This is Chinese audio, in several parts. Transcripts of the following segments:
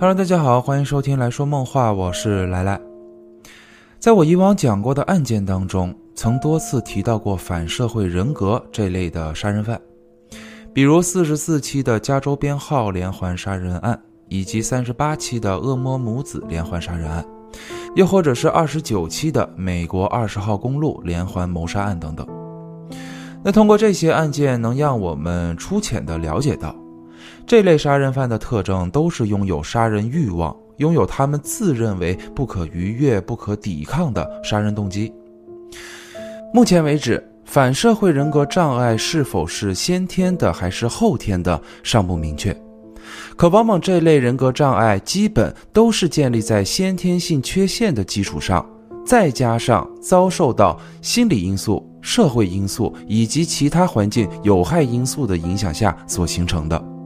Hello，大家好，欢迎收听来说梦话，我是来来。在我以往讲过的案件当中，曾多次提到过反社会人格这类的杀人犯，比如四十四期的加州编号连环杀人案，以及三十八期的恶魔母子连环杀人案，又或者是二十九期的美国二十号公路连环谋杀案等等。那通过这些案件，能让我们粗浅的了解到。这类杀人犯的特征都是拥有杀人欲望，拥有他们自认为不可逾越、不可抵抗的杀人动机。目前为止，反社会人格障碍是否是先天的还是后天的尚不明确。可往往这类人格障碍基本都是建立在先天性缺陷的基础上，再加上遭受到心理因素、社会因素以及其他环境有害因素的影响下所形成的。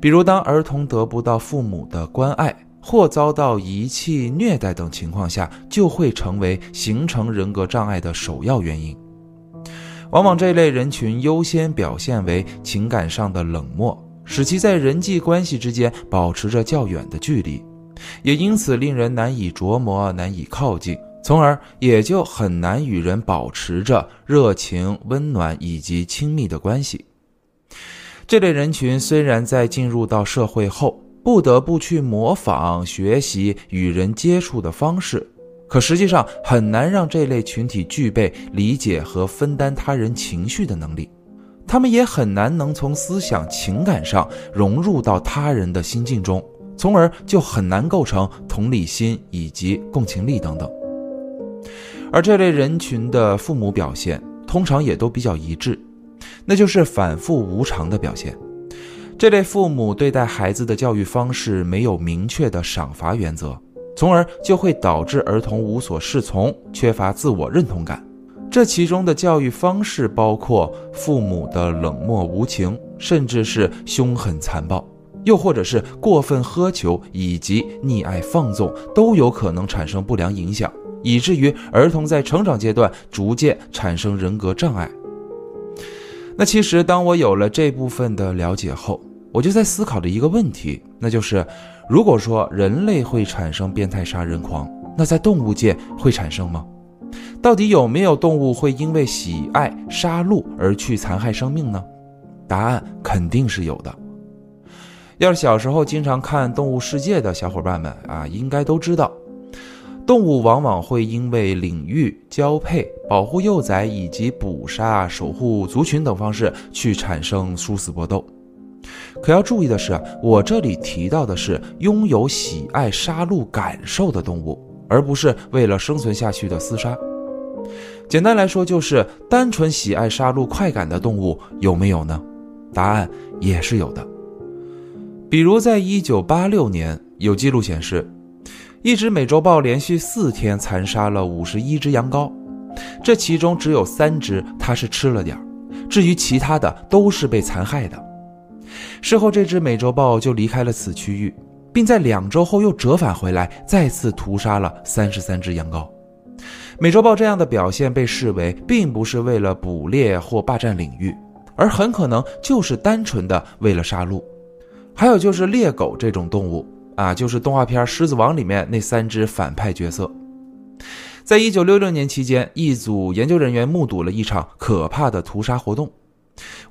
比如，当儿童得不到父母的关爱，或遭到遗弃、虐待等情况下，就会成为形成人格障碍的首要原因。往往这类人群优先表现为情感上的冷漠，使其在人际关系之间保持着较远的距离，也因此令人难以琢磨、难以靠近，从而也就很难与人保持着热情、温暖以及亲密的关系。这类人群虽然在进入到社会后不得不去模仿学习与人接触的方式，可实际上很难让这类群体具备理解和分担他人情绪的能力，他们也很难能从思想情感上融入到他人的心境中，从而就很难构成同理心以及共情力等等。而这类人群的父母表现通常也都比较一致。那就是反复无常的表现。这类父母对待孩子的教育方式没有明确的赏罚原则，从而就会导致儿童无所适从，缺乏自我认同感。这其中的教育方式包括父母的冷漠无情，甚至是凶狠残暴，又或者是过分苛求以及溺爱放纵，都有可能产生不良影响，以至于儿童在成长阶段逐渐产生人格障碍。那其实，当我有了这部分的了解后，我就在思考着一个问题，那就是，如果说人类会产生变态杀人狂，那在动物界会产生吗？到底有没有动物会因为喜爱杀戮而去残害生命呢？答案肯定是有的。要是小时候经常看《动物世界》的小伙伴们啊，应该都知道。动物往往会因为领域、交配、保护幼崽以及捕杀、守护族群等方式去产生殊死搏斗。可要注意的是，我这里提到的是拥有喜爱杀戮感受的动物，而不是为了生存下去的厮杀。简单来说，就是单纯喜爱杀戮快感的动物有没有呢？答案也是有的。比如，在一九八六年，有记录显示。一只美洲豹连续四天残杀了五十一只羊羔，这其中只有三只它是吃了点儿，至于其他的都是被残害的。事后，这只美洲豹就离开了此区域，并在两周后又折返回来，再次屠杀了三十三只羊羔。美洲豹这样的表现被视为并不是为了捕猎或霸占领域，而很可能就是单纯的为了杀戮。还有就是猎狗这种动物。啊，就是动画片《狮子王》里面那三只反派角色。在一九六六年期间，一组研究人员目睹了一场可怕的屠杀活动。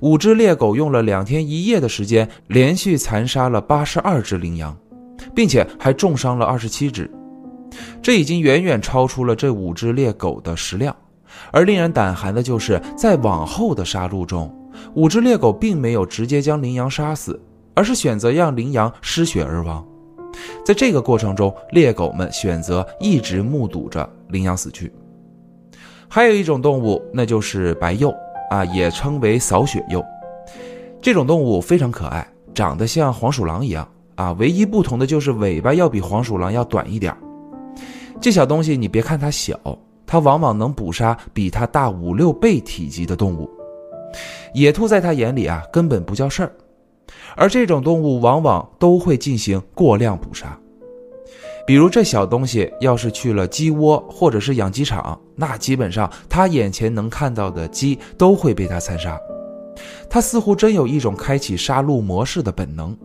五只猎狗用了两天一夜的时间，连续残杀了八十二只羚羊，并且还重伤了二十七只。这已经远远超出了这五只猎狗的食量。而令人胆寒的就是，在往后的杀戮中，五只猎狗并没有直接将羚羊杀死，而是选择让羚羊失血而亡。在这个过程中，猎狗们选择一直目睹着羚羊死去。还有一种动物，那就是白鼬啊，也称为扫雪鼬。这种动物非常可爱，长得像黄鼠狼一样啊，唯一不同的就是尾巴要比黄鼠狼要短一点。这小东西，你别看它小，它往往能捕杀比它大五六倍体积的动物。野兔在它眼里啊，根本不叫事儿。而这种动物往往都会进行过量捕杀，比如这小东西要是去了鸡窝或者是养鸡场，那基本上它眼前能看到的鸡都会被它残杀。它似乎真有一种开启杀戮模式的本能，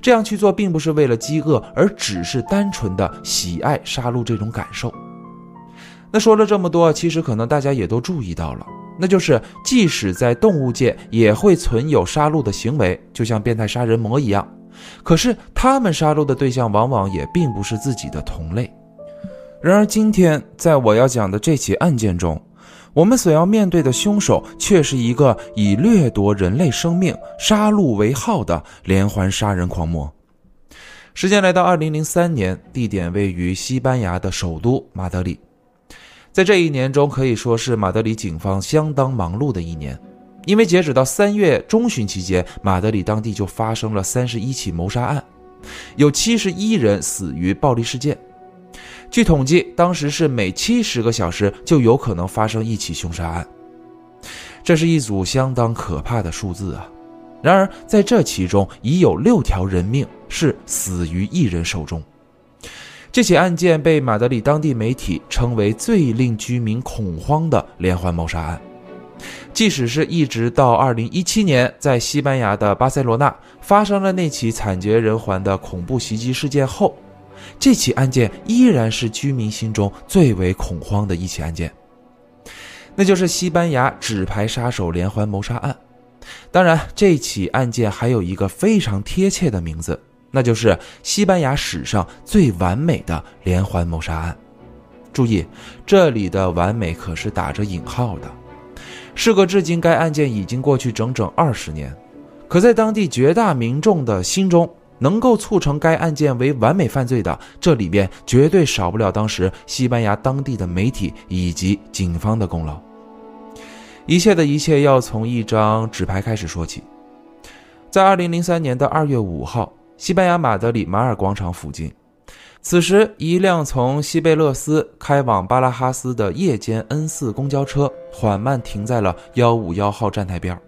这样去做并不是为了饥饿，而只是单纯的喜爱杀戮这种感受。那说了这么多，其实可能大家也都注意到了，那就是即使在动物界也会存有杀戮的行为，就像变态杀人魔一样。可是他们杀戮的对象往往也并不是自己的同类。然而今天在我要讲的这起案件中，我们所要面对的凶手却是一个以掠夺人类生命、杀戮为号的连环杀人狂魔。时间来到二零零三年，地点位于西班牙的首都马德里。在这一年中，可以说是马德里警方相当忙碌的一年，因为截止到三月中旬期间，马德里当地就发生了三十一起谋杀案，有七十一人死于暴力事件。据统计，当时是每七十个小时就有可能发生一起凶杀案，这是一组相当可怕的数字啊！然而，在这其中已有六条人命是死于一人手中。这起案件被马德里当地媒体称为最令居民恐慌的连环谋杀案。即使是一直到2017年，在西班牙的巴塞罗那发生了那起惨绝人寰的恐怖袭击事件后，这起案件依然是居民心中最为恐慌的一起案件。那就是西班牙纸牌杀手连环谋杀案。当然，这起案件还有一个非常贴切的名字。那就是西班牙史上最完美的连环谋杀案。注意，这里的“完美”可是打着引号的。事隔至今，该案件已经过去整整二十年，可在当地绝大民众的心中，能够促成该案件为完美犯罪的，这里边绝对少不了当时西班牙当地的媒体以及警方的功劳。一切的一切要从一张纸牌开始说起。在二零零三年的二月五号。西班牙马德里马尔广场附近，此时一辆从西贝勒斯开往巴拉哈斯的夜间 N 四公交车缓慢停在了幺五幺号站台边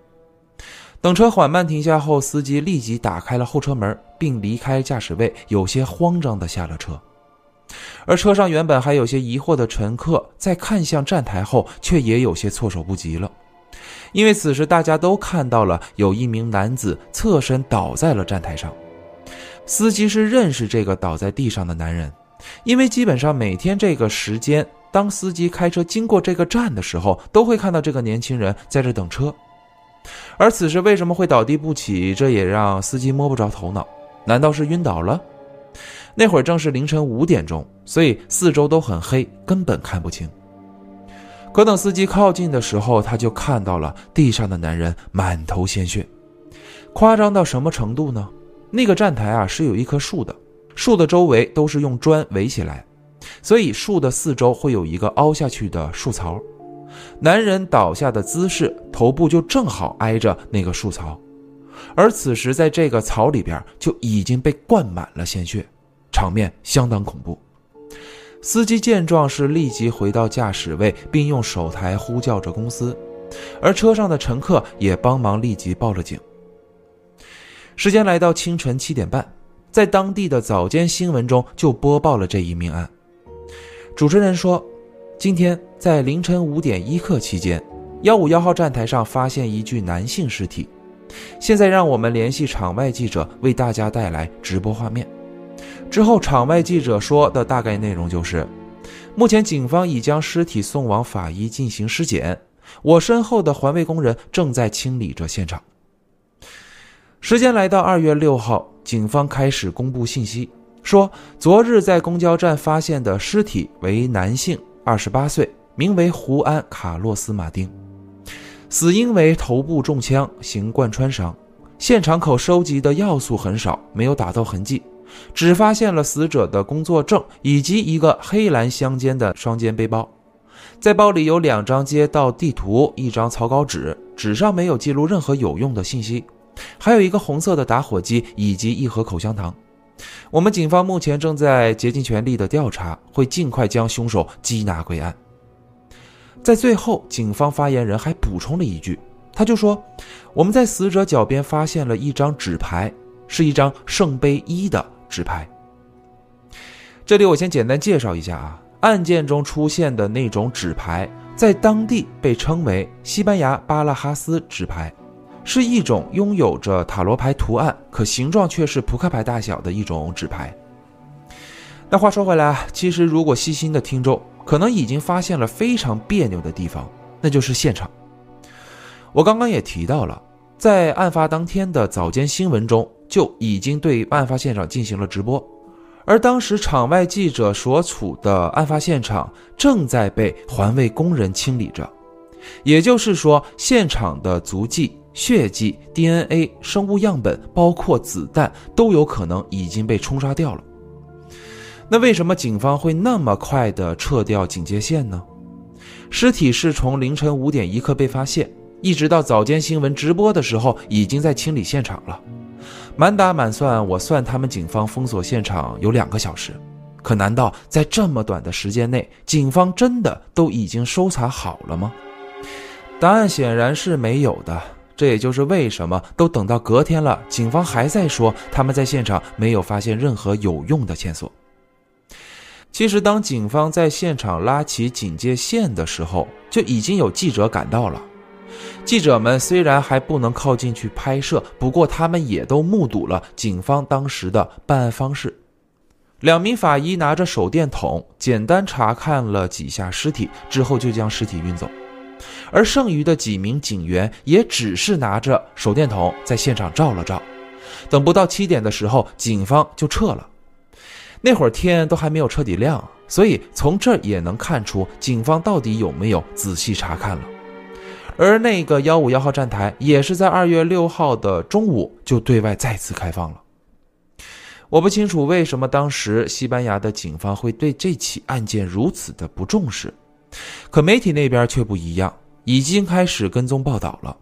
等车缓慢停下后，司机立即打开了后车门，并离开驾驶位，有些慌张地下了车。而车上原本还有些疑惑的乘客，在看向站台后，却也有些措手不及了，因为此时大家都看到了有一名男子侧身倒在了站台上。司机是认识这个倒在地上的男人，因为基本上每天这个时间，当司机开车经过这个站的时候，都会看到这个年轻人在这等车。而此时为什么会倒地不起，这也让司机摸不着头脑。难道是晕倒了？那会儿正是凌晨五点钟，所以四周都很黑，根本看不清。可等司机靠近的时候，他就看到了地上的男人满头鲜血，夸张到什么程度呢？那个站台啊是有一棵树的，树的周围都是用砖围起来，所以树的四周会有一个凹下去的树槽。男人倒下的姿势，头部就正好挨着那个树槽，而此时在这个槽里边就已经被灌满了鲜血，场面相当恐怖。司机见状是立即回到驾驶位，并用手台呼叫着公司，而车上的乘客也帮忙立即报了警。时间来到清晨七点半，在当地的早间新闻中就播报了这一命案。主持人说：“今天在凌晨五点一刻期间，幺五幺号站台上发现一具男性尸体。现在让我们联系场外记者，为大家带来直播画面。”之后，场外记者说的大概内容就是：目前警方已将尸体送往法医进行尸检，我身后的环卫工人正在清理着现场。时间来到二月六号，警方开始公布信息，说昨日在公交站发现的尸体为男性，二十八岁，名为胡安·卡洛斯·马丁，死因为头部中枪，形贯穿伤。现场口收集的要素很少，没有打斗痕迹，只发现了死者的工作证以及一个黑蓝相间的双肩背包，在包里有两张街道地图，一张草稿纸，纸上没有记录任何有用的信息。还有一个红色的打火机以及一盒口香糖。我们警方目前正在竭尽全力的调查，会尽快将凶手缉拿归案。在最后，警方发言人还补充了一句，他就说：“我们在死者脚边发现了一张纸牌，是一张圣杯一的纸牌。”这里我先简单介绍一下啊，案件中出现的那种纸牌，在当地被称为西班牙巴拉哈斯纸牌。是一种拥有着塔罗牌图案，可形状却是扑克牌大小的一种纸牌。那话说回来啊，其实如果细心的听众可能已经发现了非常别扭的地方，那就是现场。我刚刚也提到了，在案发当天的早间新闻中就已经对案发现场进行了直播，而当时场外记者所处的案发现场正在被环卫工人清理着，也就是说，现场的足迹。血迹、DNA、生物样本，包括子弹，都有可能已经被冲刷掉了。那为什么警方会那么快的撤掉警戒线呢？尸体是从凌晨五点一刻被发现，一直到早间新闻直播的时候，已经在清理现场了。满打满算，我算他们警方封锁现场有两个小时。可难道在这么短的时间内，警方真的都已经搜查好了吗？答案显然是没有的。这也就是为什么都等到隔天了，警方还在说他们在现场没有发现任何有用的线索。其实，当警方在现场拉起警戒线的时候，就已经有记者赶到了。记者们虽然还不能靠近去拍摄，不过他们也都目睹了警方当时的办案方式。两名法医拿着手电筒，简单查看了几下尸体之后，就将尸体运走。而剩余的几名警员也只是拿着手电筒在现场照了照，等不到七点的时候，警方就撤了。那会儿天都还没有彻底亮，所以从这儿也能看出警方到底有没有仔细查看了。而那个幺五幺号站台也是在二月六号的中午就对外再次开放了。我不清楚为什么当时西班牙的警方会对这起案件如此的不重视。可媒体那边却不一样，已经开始跟踪报道了，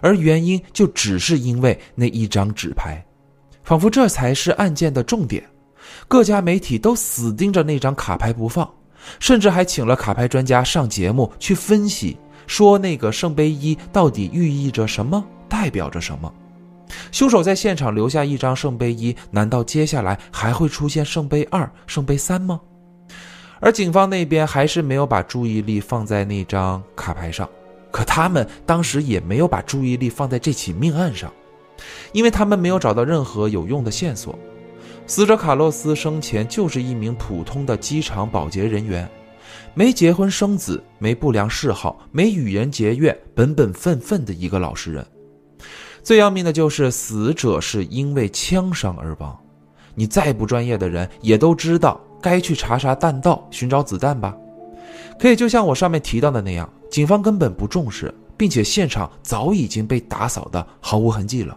而原因就只是因为那一张纸牌，仿佛这才是案件的重点。各家媒体都死盯着那张卡牌不放，甚至还请了卡牌专家上节目去分析，说那个圣杯一到底寓意着什么，代表着什么。凶手在现场留下一张圣杯一，难道接下来还会出现圣杯二、圣杯三吗？而警方那边还是没有把注意力放在那张卡牌上，可他们当时也没有把注意力放在这起命案上，因为他们没有找到任何有用的线索。死者卡洛斯生前就是一名普通的机场保洁人员，没结婚生子，没不良嗜好，没与人结怨，本本分分的一个老实人。最要命的就是死者是因为枪伤而亡，你再不专业的人也都知道。该去查查弹道，寻找子弹吧。可以，就像我上面提到的那样，警方根本不重视，并且现场早已经被打扫的毫无痕迹了。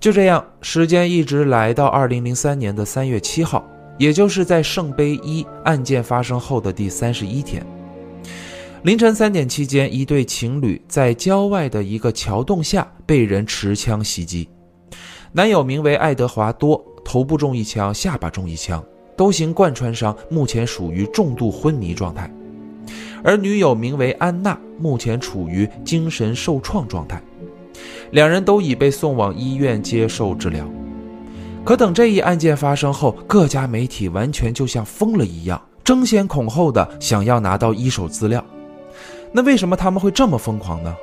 就这样，时间一直来到二零零三年的三月七号，也就是在圣杯一案件发生后的第三十一天，凌晨三点期间，一对情侣在郊外的一个桥洞下被人持枪袭击，男友名为爱德华多，头部中一枪，下巴中一枪。都行贯穿伤，目前属于重度昏迷状态，而女友名为安娜，目前处于精神受创状态，两人都已被送往医院接受治疗。可等这一案件发生后，各家媒体完全就像疯了一样，争先恐后的想要拿到一手资料。那为什么他们会这么疯狂呢？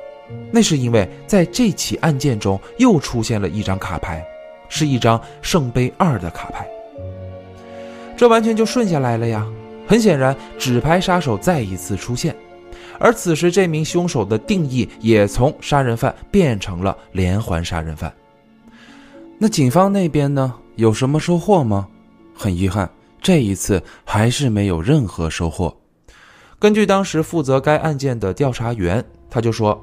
那是因为在这起案件中又出现了一张卡牌，是一张圣杯二的卡牌。这完全就顺下来了呀！很显然，纸牌杀手再一次出现，而此时这名凶手的定义也从杀人犯变成了连环杀人犯。那警方那边呢？有什么收获吗？很遗憾，这一次还是没有任何收获。根据当时负责该案件的调查员，他就说，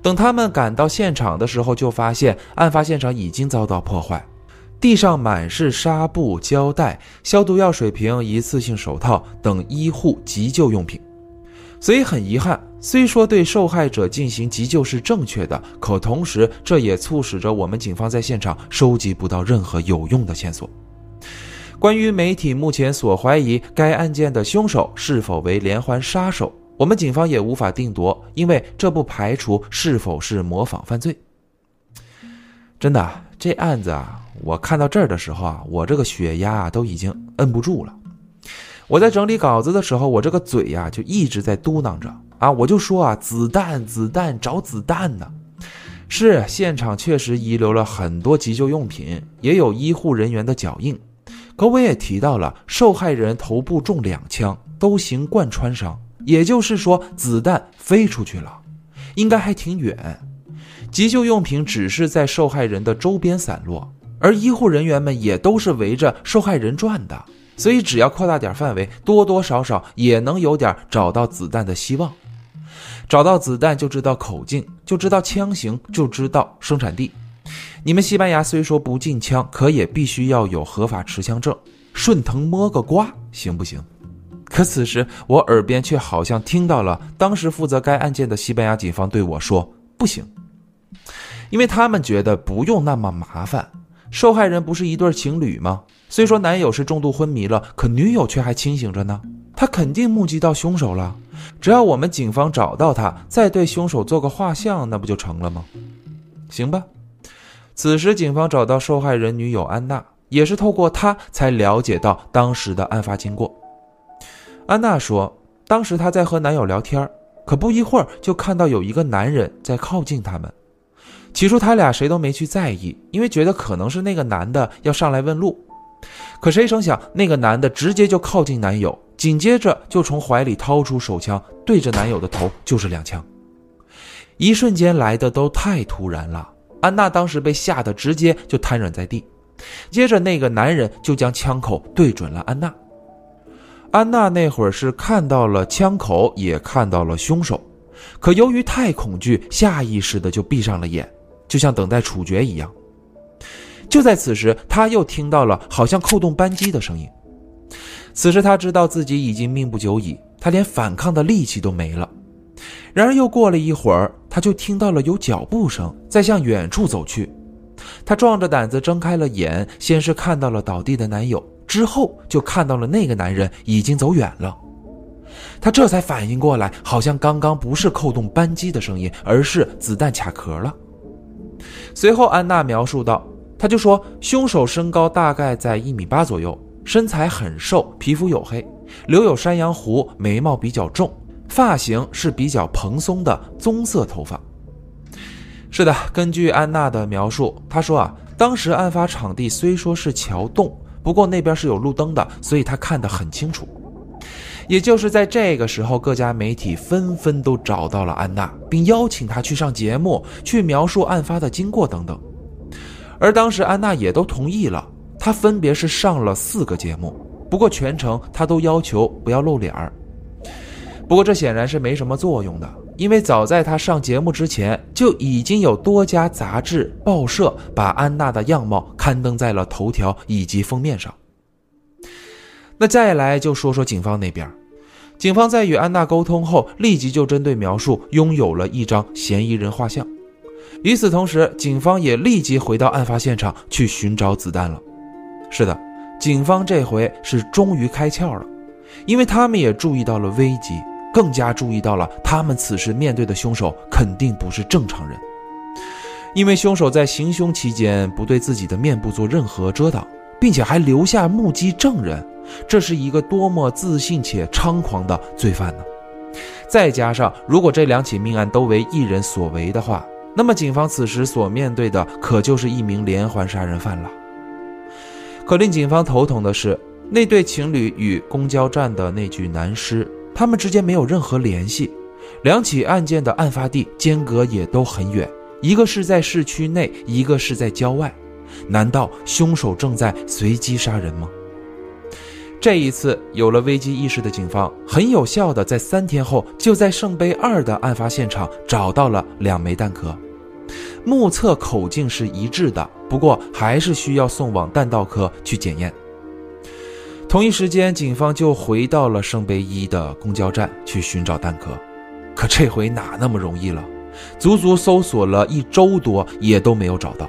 等他们赶到现场的时候，就发现案发现场已经遭到破坏。地上满是纱布、胶带、消毒药水瓶、一次性手套等医护急救用品，所以很遗憾，虽说对受害者进行急救是正确的，可同时这也促使着我们警方在现场收集不到任何有用的线索。关于媒体目前所怀疑该案件的凶手是否为连环杀手，我们警方也无法定夺，因为这不排除是否是模仿犯罪。真的，这案子啊。我看到这儿的时候啊，我这个血压啊都已经摁不住了。我在整理稿子的时候，我这个嘴呀就一直在嘟囔着啊，我就说啊，子弹，子弹，找子弹呢。是现场确实遗留了很多急救用品，也有医护人员的脚印。可我也提到了，受害人头部中两枪，都行贯穿伤，也就是说子弹飞出去了，应该还挺远。急救用品只是在受害人的周边散落，而医护人员们也都是围着受害人转的，所以只要扩大点范围，多多少少也能有点找到子弹的希望。找到子弹就知道口径，就知道枪型，就知道生产地。你们西班牙虽说不禁枪，可也必须要有合法持枪证。顺藤摸个瓜行不行？可此时我耳边却好像听到了当时负责该案件的西班牙警方对我说：“不行，因为他们觉得不用那么麻烦。受害人不是一对情侣吗？虽说男友是重度昏迷了，可女友却还清醒着呢。他肯定目击到凶手了。”只要我们警方找到他，再对凶手做个画像，那不就成了吗？行吧。此时警方找到受害人女友安娜，也是透过她才了解到当时的案发经过。安娜说，当时她在和男友聊天，可不一会儿就看到有一个男人在靠近他们。起初他俩谁都没去在意，因为觉得可能是那个男的要上来问路。可谁成想，那个男的直接就靠近男友。紧接着就从怀里掏出手枪，对着男友的头就是两枪，一瞬间来的都太突然了。安娜当时被吓得直接就瘫软在地，接着那个男人就将枪口对准了安娜。安娜那会儿是看到了枪口，也看到了凶手，可由于太恐惧，下意识的就闭上了眼，就像等待处决一样。就在此时，他又听到了好像扣动扳机的声音。此时他知道自己已经命不久矣，他连反抗的力气都没了。然而又过了一会儿，他就听到了有脚步声在向远处走去。他壮着胆子睁开了眼，先是看到了倒地的男友，之后就看到了那个男人已经走远了。他这才反应过来，好像刚刚不是扣动扳机的声音，而是子弹卡壳了。随后安娜描述道：“他就说，凶手身高大概在一米八左右。”身材很瘦，皮肤黝黑，留有山羊胡，眉毛比较重，发型是比较蓬松的棕色头发。是的，根据安娜的描述，她说啊，当时案发场地虽说是桥洞，不过那边是有路灯的，所以她看得很清楚。也就是在这个时候，各家媒体纷纷都找到了安娜，并邀请她去上节目，去描述案发的经过等等。而当时安娜也都同意了。她分别是上了四个节目，不过全程她都要求不要露脸儿。不过这显然是没什么作用的，因为早在他上节目之前，就已经有多家杂志、报社把安娜的样貌刊登在了头条以及封面上。那再来就说说警方那边，警方在与安娜沟通后，立即就针对描述拥有了一张嫌疑人画像。与此同时，警方也立即回到案发现场去寻找子弹了。是的，警方这回是终于开窍了，因为他们也注意到了危机，更加注意到了他们此时面对的凶手肯定不是正常人，因为凶手在行凶期间不对自己的面部做任何遮挡，并且还留下目击证人，这是一个多么自信且猖狂的罪犯呢？再加上如果这两起命案都为一人所为的话，那么警方此时所面对的可就是一名连环杀人犯了。可令警方头疼的是，那对情侣与公交站的那具男尸，他们之间没有任何联系。两起案件的案发地间隔也都很远，一个是在市区内，一个是在郊外。难道凶手正在随机杀人吗？这一次有了危机意识的警方，很有效的在三天后就在圣杯二的案发现场找到了两枚弹壳。目测口径是一致的，不过还是需要送往弹道科去检验。同一时间，警方就回到了圣杯一的公交站去寻找弹壳，可这回哪那么容易了？足足搜索了一周多，也都没有找到。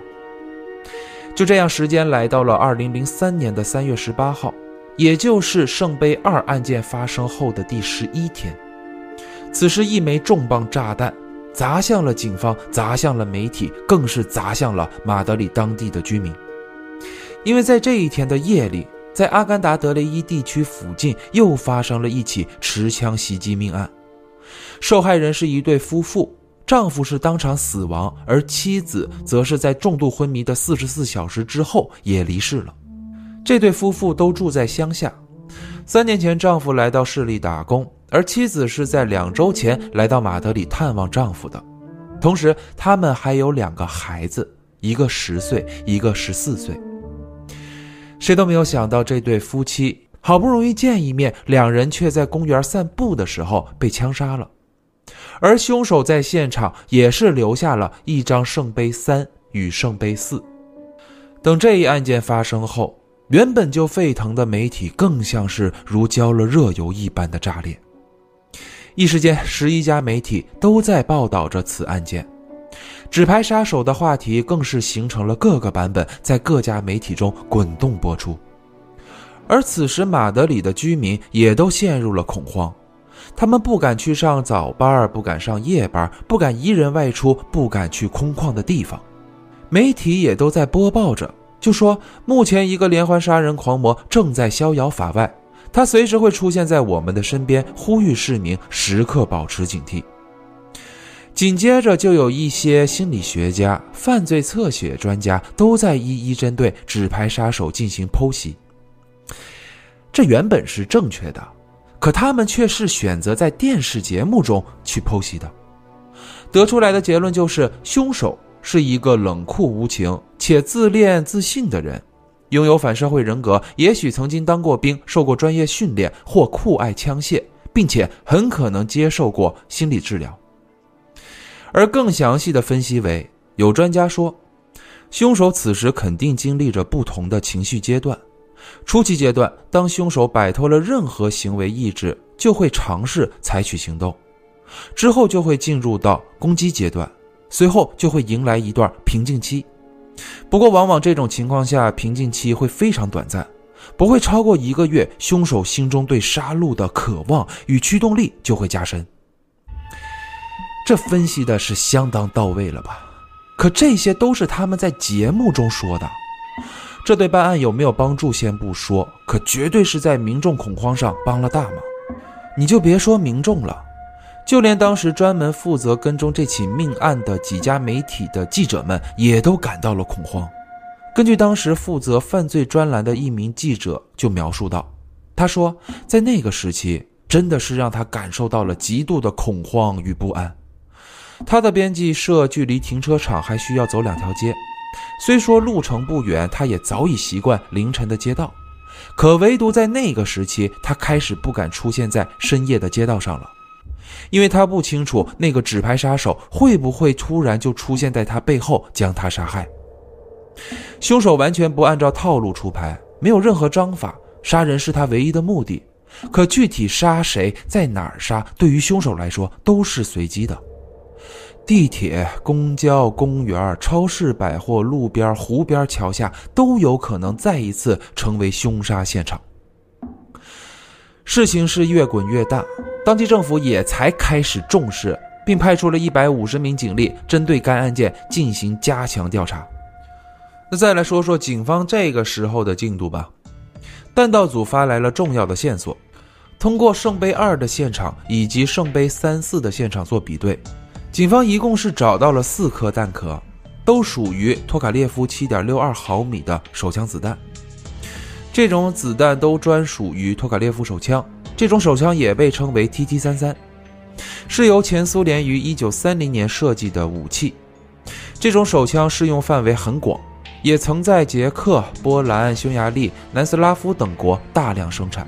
就这样，时间来到了二零零三年的三月十八号，也就是圣杯二案件发生后的第十一天。此时，一枚重磅炸弹。砸向了警方，砸向了媒体，更是砸向了马德里当地的居民。因为在这一天的夜里，在阿甘达德雷伊地区附近又发生了一起持枪袭击命案，受害人是一对夫妇，丈夫是当场死亡，而妻子则是在重度昏迷的四十四小时之后也离世了。这对夫妇都住在乡下。三年前，丈夫来到市里打工，而妻子是在两周前来到马德里探望丈夫的。同时，他们还有两个孩子，一个十岁，一个十四岁。谁都没有想到，这对夫妻好不容易见一面，两人却在公园散步的时候被枪杀了。而凶手在现场也是留下了一张圣杯三与圣杯四。等这一案件发生后，原本就沸腾的媒体更像是如浇了热油一般的炸裂，一时间十一家媒体都在报道着此案件，纸牌杀手的话题更是形成了各个版本，在各家媒体中滚动播出。而此时马德里的居民也都陷入了恐慌，他们不敢去上早班，不敢上夜班，不敢一人外出，不敢去空旷的地方，媒体也都在播报着。就说目前一个连环杀人狂魔正在逍遥法外，他随时会出现在我们的身边，呼吁市民时刻保持警惕。紧接着就有一些心理学家、犯罪侧写专家都在一一针对纸牌杀手进行剖析。这原本是正确的，可他们却是选择在电视节目中去剖析的，得出来的结论就是凶手。是一个冷酷无情且自恋自信的人，拥有反社会人格，也许曾经当过兵，受过专业训练，或酷爱枪械，并且很可能接受过心理治疗。而更详细的分析为，有专家说，凶手此时肯定经历着不同的情绪阶段。初期阶段，当凶手摆脱了任何行为意志，就会尝试采取行动，之后就会进入到攻击阶段。随后就会迎来一段平静期，不过往往这种情况下，平静期会非常短暂，不会超过一个月。凶手心中对杀戮的渴望与驱动力就会加深。这分析的是相当到位了吧？可这些都是他们在节目中说的，这对办案有没有帮助先不说，可绝对是在民众恐慌上帮了大忙。你就别说民众了。就连当时专门负责跟踪这起命案的几家媒体的记者们，也都感到了恐慌。根据当时负责犯罪专栏的一名记者就描述到，他说，在那个时期，真的是让他感受到了极度的恐慌与不安。他的编辑社距离停车场还需要走两条街，虽说路程不远，他也早已习惯凌晨的街道，可唯独在那个时期，他开始不敢出现在深夜的街道上了。因为他不清楚那个纸牌杀手会不会突然就出现在他背后将他杀害。凶手完全不按照套路出牌，没有任何章法，杀人是他唯一的目的。可具体杀谁，在哪儿杀，对于凶手来说都是随机的。地铁、公交、公园、超市、百货、路边、湖边、桥下，都有可能再一次成为凶杀现场。事情是越滚越大。当地政府也才开始重视，并派出了一百五十名警力，针对该案件进行加强调查。那再来说说警方这个时候的进度吧。弹道组发来了重要的线索，通过圣杯二的现场以及圣杯三四的现场做比对，警方一共是找到了四颗弹壳，都属于托卡列夫七点六二毫米的手枪子弹。这种子弹都专属于托卡列夫手枪。这种手枪也被称为 TT 三三，是由前苏联于一九三零年设计的武器。这种手枪适用范围很广，也曾在捷克、波兰、匈牙利、南斯拉夫等国大量生产。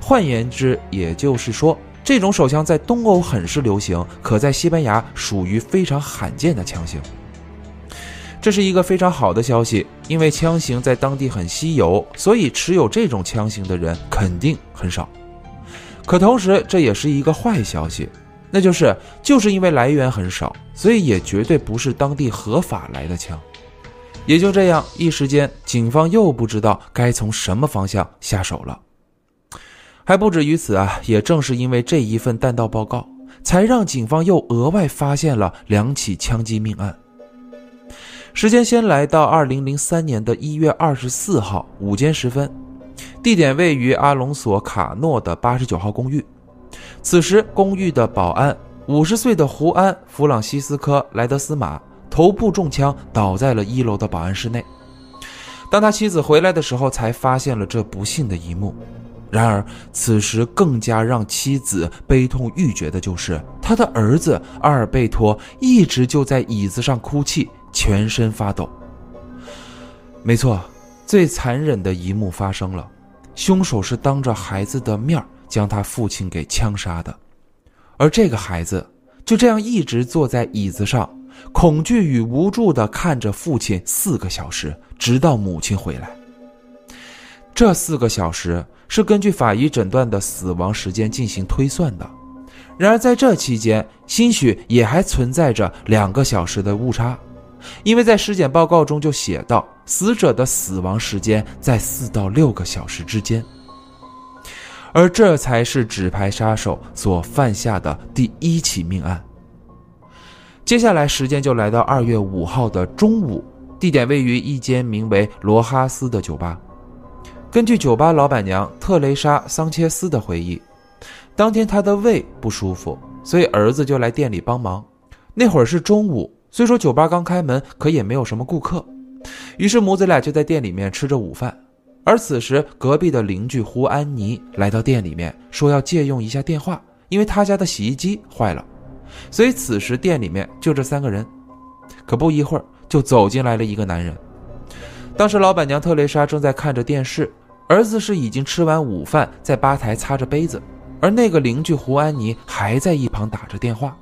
换言之，也就是说，这种手枪在东欧很是流行，可在西班牙属于非常罕见的枪型。这是一个非常好的消息，因为枪型在当地很稀有，所以持有这种枪型的人肯定很少。可同时，这也是一个坏消息，那就是就是因为来源很少，所以也绝对不是当地合法来的枪。也就这样，一时间警方又不知道该从什么方向下手了。还不止于此啊！也正是因为这一份弹道报告，才让警方又额外发现了两起枪击命案。时间先来到二零零三年的一月二十四号午间时分，地点位于阿隆索卡诺的八十九号公寓。此时，公寓的保安五十岁的胡安·弗朗西斯科·莱德斯马头部中枪，倒在了一楼的保安室内。当他妻子回来的时候，才发现了这不幸的一幕。然而，此时更加让妻子悲痛欲绝的就是他的儿子阿尔贝托一直就在椅子上哭泣，全身发抖。没错，最残忍的一幕发生了，凶手是当着孩子的面将他父亲给枪杀的，而这个孩子就这样一直坐在椅子上，恐惧与无助地看着父亲四个小时，直到母亲回来。这四个小时。是根据法医诊断的死亡时间进行推算的，然而在这期间，兴许也还存在着两个小时的误差，因为在尸检报告中就写到，死者的死亡时间在四到六个小时之间，而这才是纸牌杀手所犯下的第一起命案。接下来时间就来到二月五号的中午，地点位于一间名为罗哈斯的酒吧。根据酒吧老板娘特蕾莎·桑切斯的回忆，当天她的胃不舒服，所以儿子就来店里帮忙。那会儿是中午，虽说酒吧刚开门，可也没有什么顾客。于是母子俩就在店里面吃着午饭。而此时，隔壁的邻居胡安妮来到店里面，说要借用一下电话，因为他家的洗衣机坏了。所以此时店里面就这三个人。可不一会儿，就走进来了一个男人。当时老板娘特蕾莎正在看着电视。儿子是已经吃完午饭，在吧台擦着杯子，而那个邻居胡安妮还在一旁打着电话。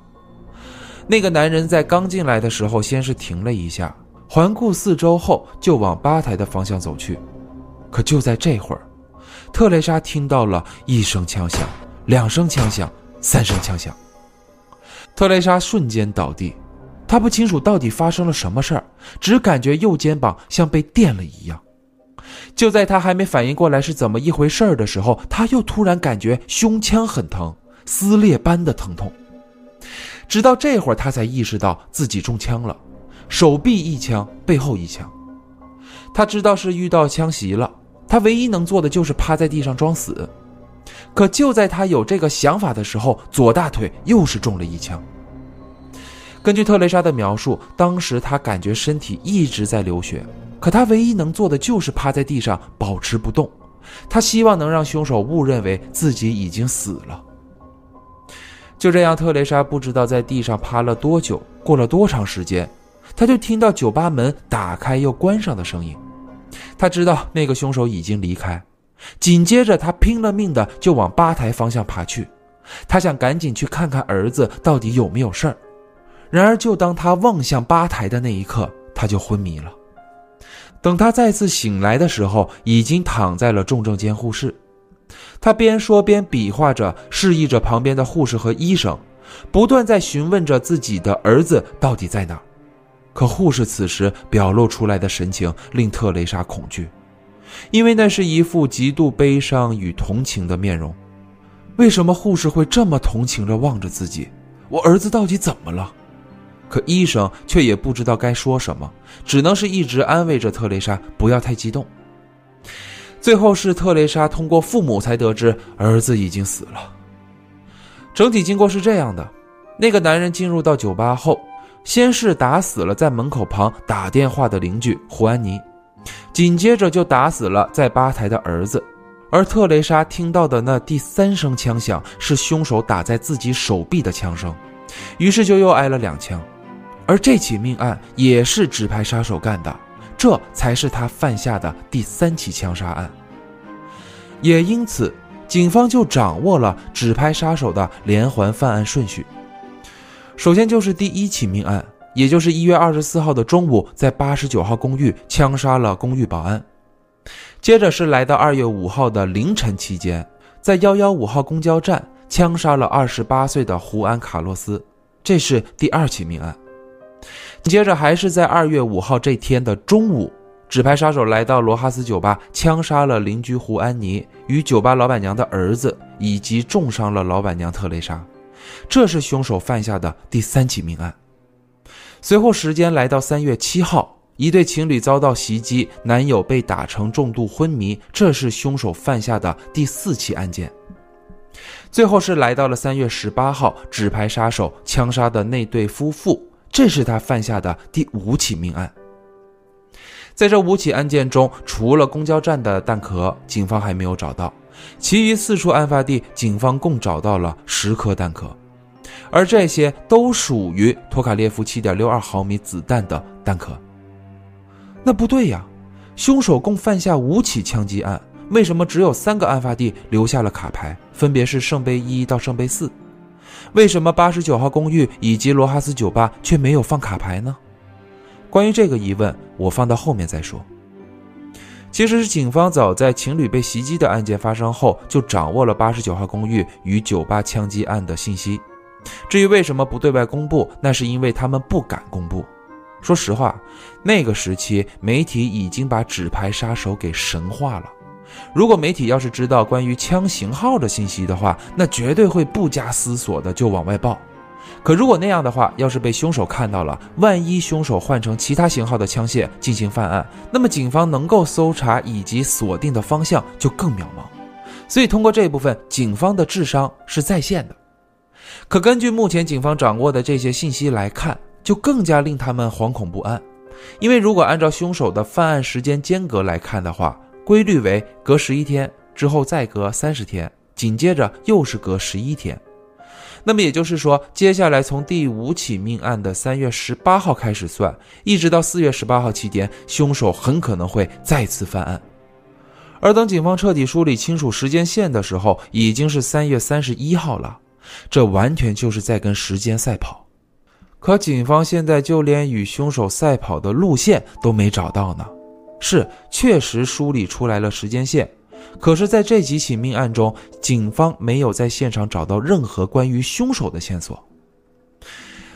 那个男人在刚进来的时候，先是停了一下，环顾四周后，就往吧台的方向走去。可就在这会儿，特蕾莎听到了一声枪响，两声枪响，三声枪响。特蕾莎瞬间倒地，她不清楚到底发生了什么事儿，只感觉右肩膀像被电了一样。就在她还没反应过来是怎么一回事儿的时候，她又突然感觉胸腔很疼，撕裂般的疼痛。直到这会儿，他才意识到自己中枪了，手臂一枪，背后一枪。他知道是遇到枪袭了，他唯一能做的就是趴在地上装死。可就在他有这个想法的时候，左大腿又是中了一枪。根据特蕾莎的描述，当时他感觉身体一直在流血。可他唯一能做的就是趴在地上保持不动，他希望能让凶手误认为自己已经死了。就这样，特蕾莎不知道在地上趴了多久，过了多长时间，她就听到酒吧门打开又关上的声音。她知道那个凶手已经离开，紧接着她拼了命的就往吧台方向爬去，他想赶紧去看看儿子到底有没有事儿。然而，就当他望向吧台的那一刻，他就昏迷了。等他再次醒来的时候，已经躺在了重症监护室。他边说边比划着，示意着旁边的护士和医生，不断在询问着自己的儿子到底在哪。可护士此时表露出来的神情令特蕾莎恐惧，因为那是一副极度悲伤与同情的面容。为什么护士会这么同情着望着自己？我儿子到底怎么了？可医生却也不知道该说什么，只能是一直安慰着特蕾莎，不要太激动。最后是特蕾莎通过父母才得知儿子已经死了。整体经过是这样的：那个男人进入到酒吧后，先是打死了在门口旁打电话的邻居胡安妮，紧接着就打死了在吧台的儿子。而特蕾莎听到的那第三声枪响是凶手打在自己手臂的枪声，于是就又挨了两枪。而这起命案也是纸牌杀手干的，这才是他犯下的第三起枪杀案。也因此，警方就掌握了指派杀手的连环犯案顺序。首先就是第一起命案，也就是一月二十四号的中午，在八十九号公寓枪杀了公寓保安。接着是来到二月五号的凌晨期间，在幺幺五号公交站枪杀了二十八岁的胡安·卡洛斯，这是第二起命案。接着还是在二月五号这天的中午，纸牌杀手来到罗哈斯酒吧，枪杀了邻居胡安妮与酒吧老板娘的儿子，以及重伤了老板娘特蕾莎。这是凶手犯下的第三起命案。随后时间来到三月七号，一对情侣遭到袭击，男友被打成重度昏迷，这是凶手犯下的第四起案件。最后是来到了三月十八号，纸牌杀手枪杀的那对夫妇，这是他犯下的第五起命案。在这五起案件中，除了公交站的弹壳，警方还没有找到，其余四处案发地，警方共找到了十颗弹壳，而这些都属于托卡列夫七点六二毫米子弹的弹壳。那不对呀，凶手共犯下五起枪击案。为什么只有三个案发地留下了卡牌，分别是圣杯一到圣杯四？为什么八十九号公寓以及罗哈斯酒吧却没有放卡牌呢？关于这个疑问，我放到后面再说。其实是警方早在情侣被袭击的案件发生后，就掌握了八十九号公寓与酒吧枪击案的信息。至于为什么不对外公布，那是因为他们不敢公布。说实话，那个时期媒体已经把纸牌杀手给神化了。如果媒体要是知道关于枪型号的信息的话，那绝对会不加思索的就往外报。可如果那样的话，要是被凶手看到了，万一凶手换成其他型号的枪械进行犯案，那么警方能够搜查以及锁定的方向就更渺茫。所以通过这一部分，警方的智商是在线的。可根据目前警方掌握的这些信息来看，就更加令他们惶恐不安。因为如果按照凶手的犯案时间间隔来看的话，规律为隔十一天之后再隔三十天，紧接着又是隔十一天。那么也就是说，接下来从第五起命案的三月十八号开始算，一直到四月十八号期间，凶手很可能会再次犯案。而等警方彻底梳理清楚时间线的时候，已经是三月三十一号了。这完全就是在跟时间赛跑。可警方现在就连与凶手赛跑的路线都没找到呢。是确实梳理出来了时间线，可是，在这几起命案中，警方没有在现场找到任何关于凶手的线索。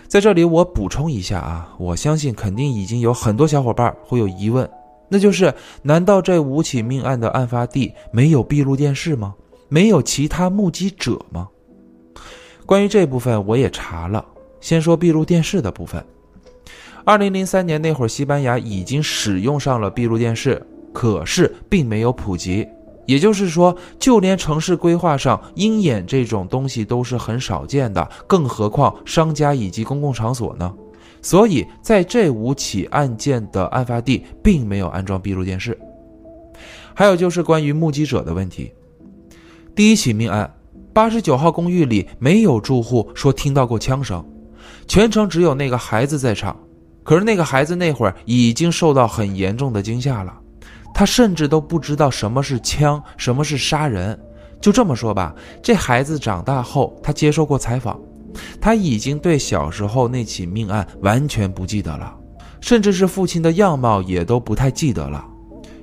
在这里，我补充一下啊，我相信肯定已经有很多小伙伴会有疑问，那就是：难道这五起命案的案发地没有闭路电视吗？没有其他目击者吗？关于这部分，我也查了。先说闭路电视的部分。二零零三年那会儿，西班牙已经使用上了闭路电视，可是并没有普及。也就是说，就连城市规划上鹰眼这种东西都是很少见的，更何况商家以及公共场所呢？所以，在这五起案件的案发地并没有安装闭路电视。还有就是关于目击者的问题。第一起命案，八十九号公寓里没有住户说听到过枪声，全程只有那个孩子在场。可是那个孩子那会儿已经受到很严重的惊吓了，他甚至都不知道什么是枪，什么是杀人。就这么说吧，这孩子长大后，他接受过采访，他已经对小时候那起命案完全不记得了，甚至是父亲的样貌也都不太记得了，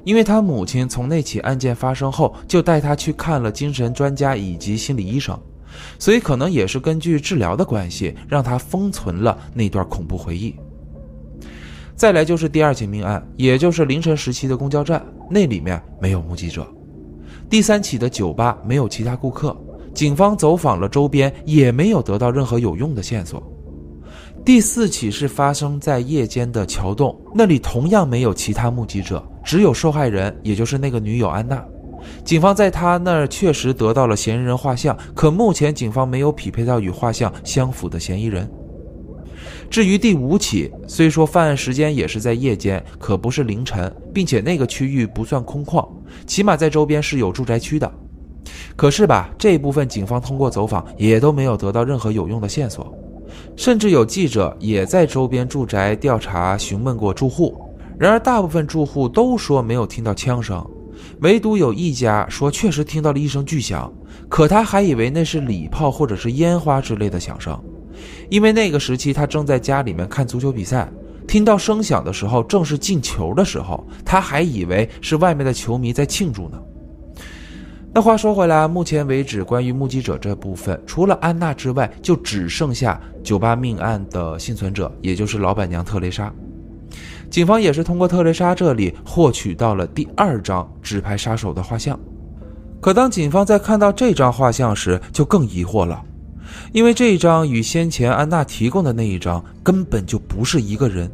因为他母亲从那起案件发生后就带他去看了精神专家以及心理医生，所以可能也是根据治疗的关系，让他封存了那段恐怖回忆。再来就是第二起命案，也就是凌晨时期的公交站，那里面没有目击者。第三起的酒吧没有其他顾客，警方走访了周边，也没有得到任何有用的线索。第四起是发生在夜间的桥洞，那里同样没有其他目击者，只有受害人，也就是那个女友安娜。警方在他那儿确实得到了嫌疑人画像，可目前警方没有匹配到与画像相符的嫌疑人。至于第五起，虽说犯案时间也是在夜间，可不是凌晨，并且那个区域不算空旷，起码在周边是有住宅区的。可是吧，这部分警方通过走访也都没有得到任何有用的线索，甚至有记者也在周边住宅调查询问过住户，然而大部分住户都说没有听到枪声，唯独有一家说确实听到了一声巨响，可他还以为那是礼炮或者是烟花之类的响声。因为那个时期他正在家里面看足球比赛，听到声响的时候正是进球的时候，他还以为是外面的球迷在庆祝呢。那话说回来，目前为止关于目击者这部分，除了安娜之外，就只剩下酒吧命案的幸存者，也就是老板娘特蕾莎。警方也是通过特蕾莎这里获取到了第二张纸牌杀手的画像。可当警方在看到这张画像时，就更疑惑了。因为这一张与先前安娜提供的那一张根本就不是一个人，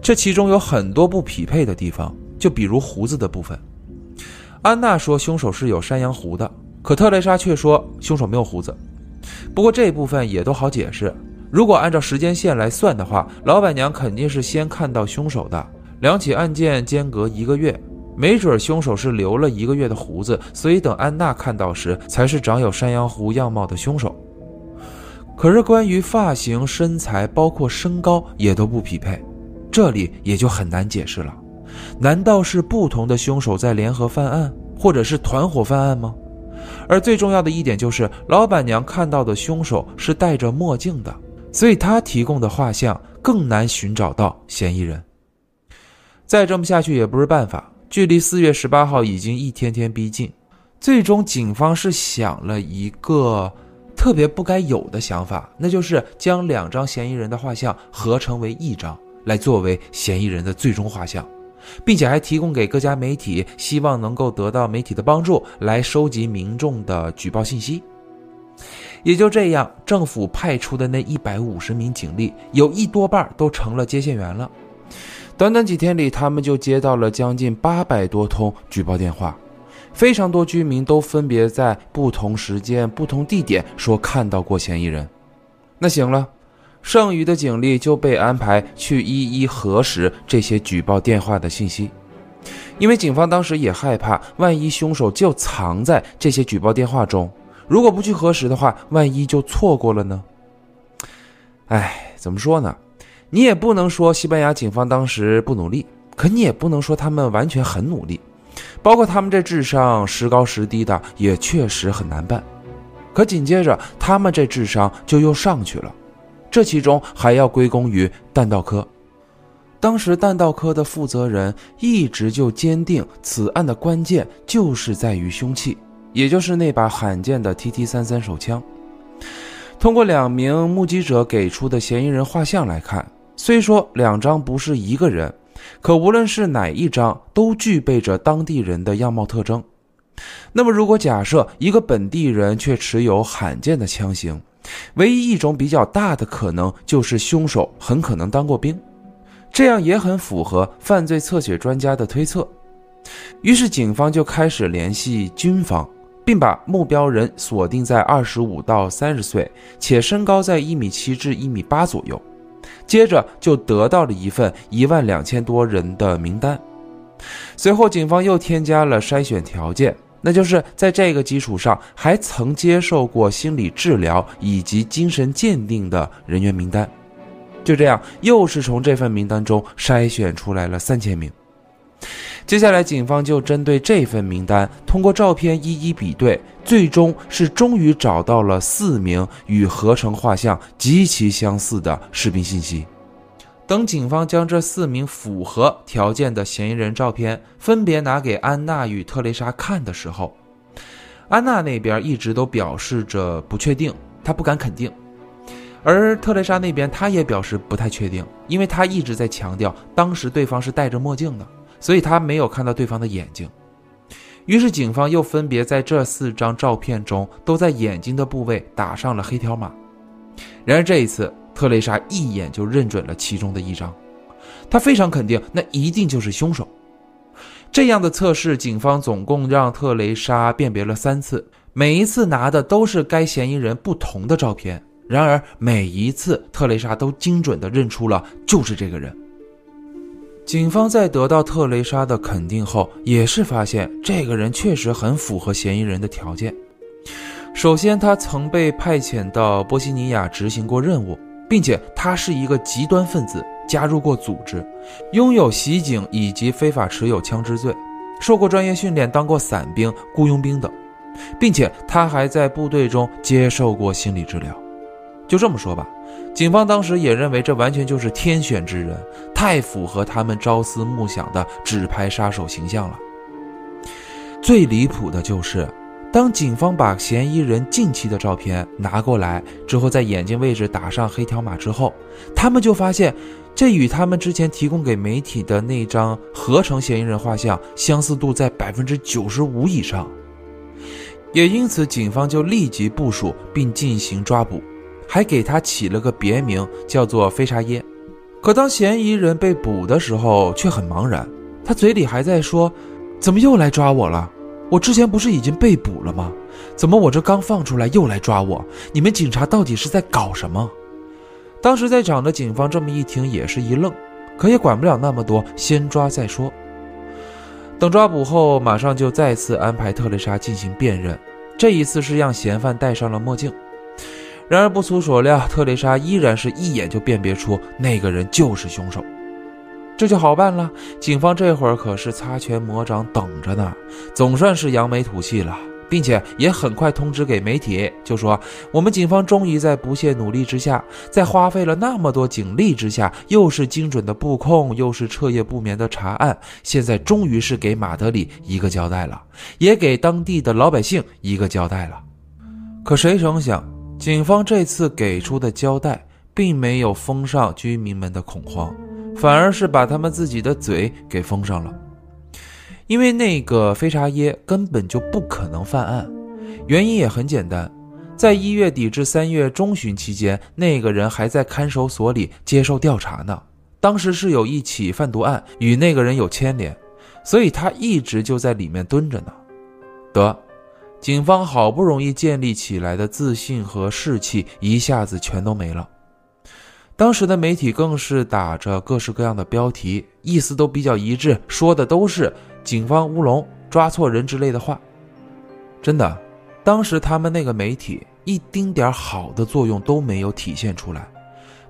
这其中有很多不匹配的地方，就比如胡子的部分。安娜说凶手是有山羊胡的，可特蕾莎却说凶手没有胡子。不过这一部分也都好解释。如果按照时间线来算的话，老板娘肯定是先看到凶手的。两起案件间隔一个月，没准凶手是留了一个月的胡子，所以等安娜看到时，才是长有山羊胡样貌的凶手。可是关于发型、身材，包括身高也都不匹配，这里也就很难解释了。难道是不同的凶手在联合犯案，或者是团伙犯案吗？而最重要的一点就是，老板娘看到的凶手是戴着墨镜的。所以他提供的画像更难寻找到嫌疑人。再这么下去也不是办法。距离四月十八号已经一天天逼近，最终警方是想了一个特别不该有的想法，那就是将两张嫌疑人的画像合成为一张，来作为嫌疑人的最终画像，并且还提供给各家媒体，希望能够得到媒体的帮助，来收集民众的举报信息。也就这样，政府派出的那一百五十名警力，有一多半都成了接线员了。短短几天里，他们就接到了将近八百多通举报电话，非常多居民都分别在不同时间、不同地点说看到过嫌疑人。那行了，剩余的警力就被安排去一一核实这些举报电话的信息，因为警方当时也害怕，万一凶手就藏在这些举报电话中。如果不去核实的话，万一就错过了呢？哎，怎么说呢？你也不能说西班牙警方当时不努力，可你也不能说他们完全很努力。包括他们这智商时高时低的，也确实很难办。可紧接着，他们这智商就又上去了。这其中还要归功于弹道科。当时弹道科的负责人一直就坚定，此案的关键就是在于凶器。也就是那把罕见的 TT 三三手枪。通过两名目击者给出的嫌疑人画像来看，虽说两张不是一个人，可无论是哪一张，都具备着当地人的样貌特征。那么，如果假设一个本地人却持有罕见的枪型，唯一一种比较大的可能就是凶手很可能当过兵，这样也很符合犯罪侧写专家的推测。于是，警方就开始联系军方。并把目标人锁定在二十五到三十岁，且身高在一米七至一米八左右。接着就得到了一份一万两千多人的名单。随后，警方又添加了筛选条件，那就是在这个基础上还曾接受过心理治疗以及精神鉴定的人员名单。就这样，又是从这份名单中筛选出来了三千名。接下来，警方就针对这份名单，通过照片一一比对，最终是终于找到了四名与合成画像极其相似的士兵信息。等警方将这四名符合条件的嫌疑人照片分别拿给安娜与特蕾莎看的时候，安娜那边一直都表示着不确定，她不敢肯定；而特蕾莎那边，她也表示不太确定，因为她一直在强调当时对方是戴着墨镜的。所以他没有看到对方的眼睛，于是警方又分别在这四张照片中都在眼睛的部位打上了黑条码。然而这一次，特蕾莎一眼就认准了其中的一张，她非常肯定那一定就是凶手。这样的测试，警方总共让特蕾莎辨别了三次，每一次拿的都是该嫌疑人不同的照片。然而每一次，特蕾莎都精准地认出了就是这个人。警方在得到特蕾莎的肯定后，也是发现这个人确实很符合嫌疑人的条件。首先，他曾被派遣到波西尼亚执行过任务，并且他是一个极端分子，加入过组织，拥有袭警以及非法持有枪支罪，受过专业训练，当过伞兵、雇佣兵等，并且他还在部队中接受过心理治疗。就这么说吧。警方当时也认为这完全就是天选之人，太符合他们朝思暮想的纸牌杀手形象了。最离谱的就是，当警方把嫌疑人近期的照片拿过来之后，在眼睛位置打上黑条码之后，他们就发现这与他们之前提供给媒体的那张合成嫌疑人画像相似度在百分之九十五以上。也因此，警方就立即部署并进行抓捕。还给他起了个别名，叫做飞沙耶。可当嫌疑人被捕的时候，却很茫然。他嘴里还在说：“怎么又来抓我了？”我之前不是已经被捕了吗？怎么我这刚放出来又来抓我？你们警察到底是在搞什么？当时在场的警方这么一听也是一愣，可也管不了那么多，先抓再说。等抓捕后，马上就再次安排特蕾莎进行辨认，这一次是让嫌犯戴上了墨镜。然而不出所料，特蕾莎依然是一眼就辨别出那个人就是凶手。这就好办了，警方这会儿可是擦拳魔掌等着呢，总算是扬眉吐气了，并且也很快通知给媒体，就说我们警方终于在不懈努力之下，在花费了那么多警力之下，又是精准的布控，又是彻夜不眠的查案，现在终于是给马德里一个交代了，也给当地的老百姓一个交代了。可谁成想，警方这次给出的交代，并没有封上居民们的恐慌。反而是把他们自己的嘴给封上了，因为那个飞查耶根本就不可能犯案，原因也很简单，在一月底至三月中旬期间，那个人还在看守所里接受调查呢。当时是有一起贩毒案与那个人有牵连，所以他一直就在里面蹲着呢。得，警方好不容易建立起来的自信和士气一下子全都没了。当时的媒体更是打着各式各样的标题，意思都比较一致，说的都是“警方乌龙，抓错人”之类的话。真的，当时他们那个媒体一丁点好的作用都没有体现出来，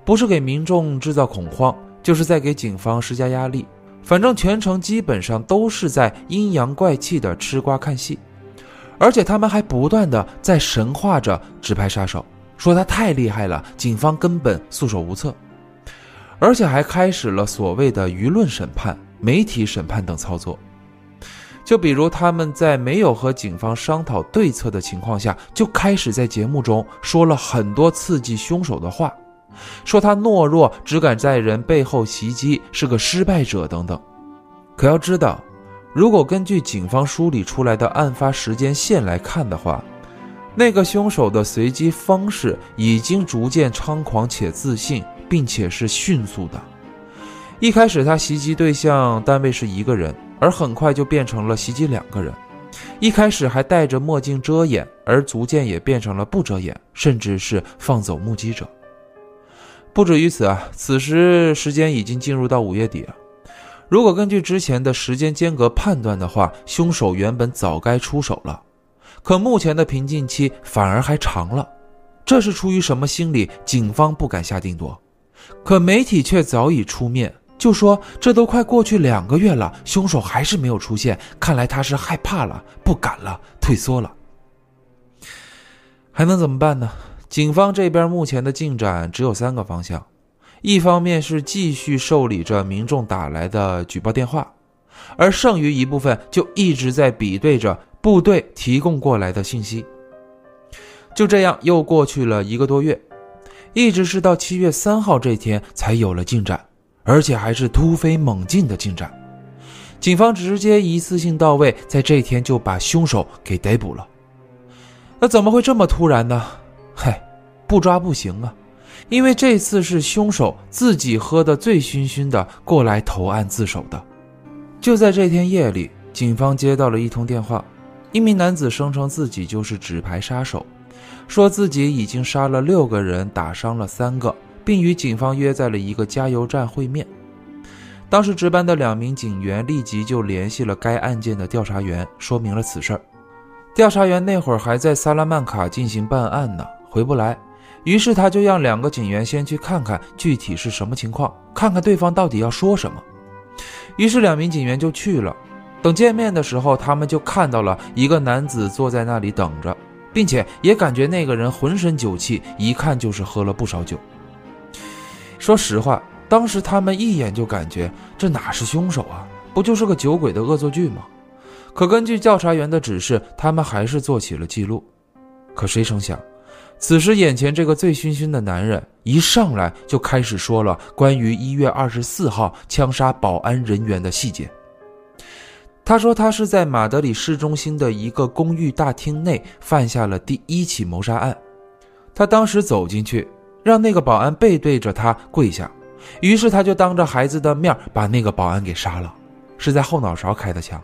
不是给民众制造恐慌，就是在给警方施加压力。反正全程基本上都是在阴阳怪气的吃瓜看戏，而且他们还不断的在神化着直拍杀手。说他太厉害了，警方根本束手无策，而且还开始了所谓的舆论审判、媒体审判等操作。就比如他们在没有和警方商讨对策的情况下，就开始在节目中说了很多刺激凶手的话，说他懦弱，只敢在人背后袭击，是个失败者等等。可要知道，如果根据警方梳理出来的案发时间线来看的话，那个凶手的随机方式已经逐渐猖狂且自信，并且是迅速的。一开始他袭击对象单位是一个人，而很快就变成了袭击两个人。一开始还戴着墨镜遮掩，而逐渐也变成了不遮掩，甚至是放走目击者。不止于此啊，此时时间已经进入到五月底了。如果根据之前的时间间隔判断的话，凶手原本早该出手了。可目前的瓶颈期反而还长了，这是出于什么心理？警方不敢下定夺，可媒体却早已出面，就说这都快过去两个月了，凶手还是没有出现，看来他是害怕了，不敢了，退缩了。还能怎么办呢？警方这边目前的进展只有三个方向：一方面是继续受理着民众打来的举报电话，而剩余一部分就一直在比对着。部队提供过来的信息，就这样又过去了一个多月，一直是到七月三号这天才有了进展，而且还是突飞猛进的进展。警方直接一次性到位，在这天就把凶手给逮捕了。那怎么会这么突然呢？嗨，不抓不行啊，因为这次是凶手自己喝得醉醺醺的过来投案自首的。就在这天夜里，警方接到了一通电话。一名男子声称自己就是纸牌杀手，说自己已经杀了六个人，打伤了三个，并与警方约在了一个加油站会面。当时值班的两名警员立即就联系了该案件的调查员，说明了此事。调查员那会儿还在萨拉曼卡进行办案呢，回不来，于是他就让两个警员先去看看具体是什么情况，看看对方到底要说什么。于是两名警员就去了。等见面的时候，他们就看到了一个男子坐在那里等着，并且也感觉那个人浑身酒气，一看就是喝了不少酒。说实话，当时他们一眼就感觉这哪是凶手啊，不就是个酒鬼的恶作剧吗？可根据调查员的指示，他们还是做起了记录。可谁成想，此时眼前这个醉醺醺的男人一上来就开始说了关于一月二十四号枪杀保安人员的细节。他说，他是在马德里市中心的一个公寓大厅内犯下了第一起谋杀案。他当时走进去，让那个保安背对着他跪下，于是他就当着孩子的面把那个保安给杀了，是在后脑勺开的枪。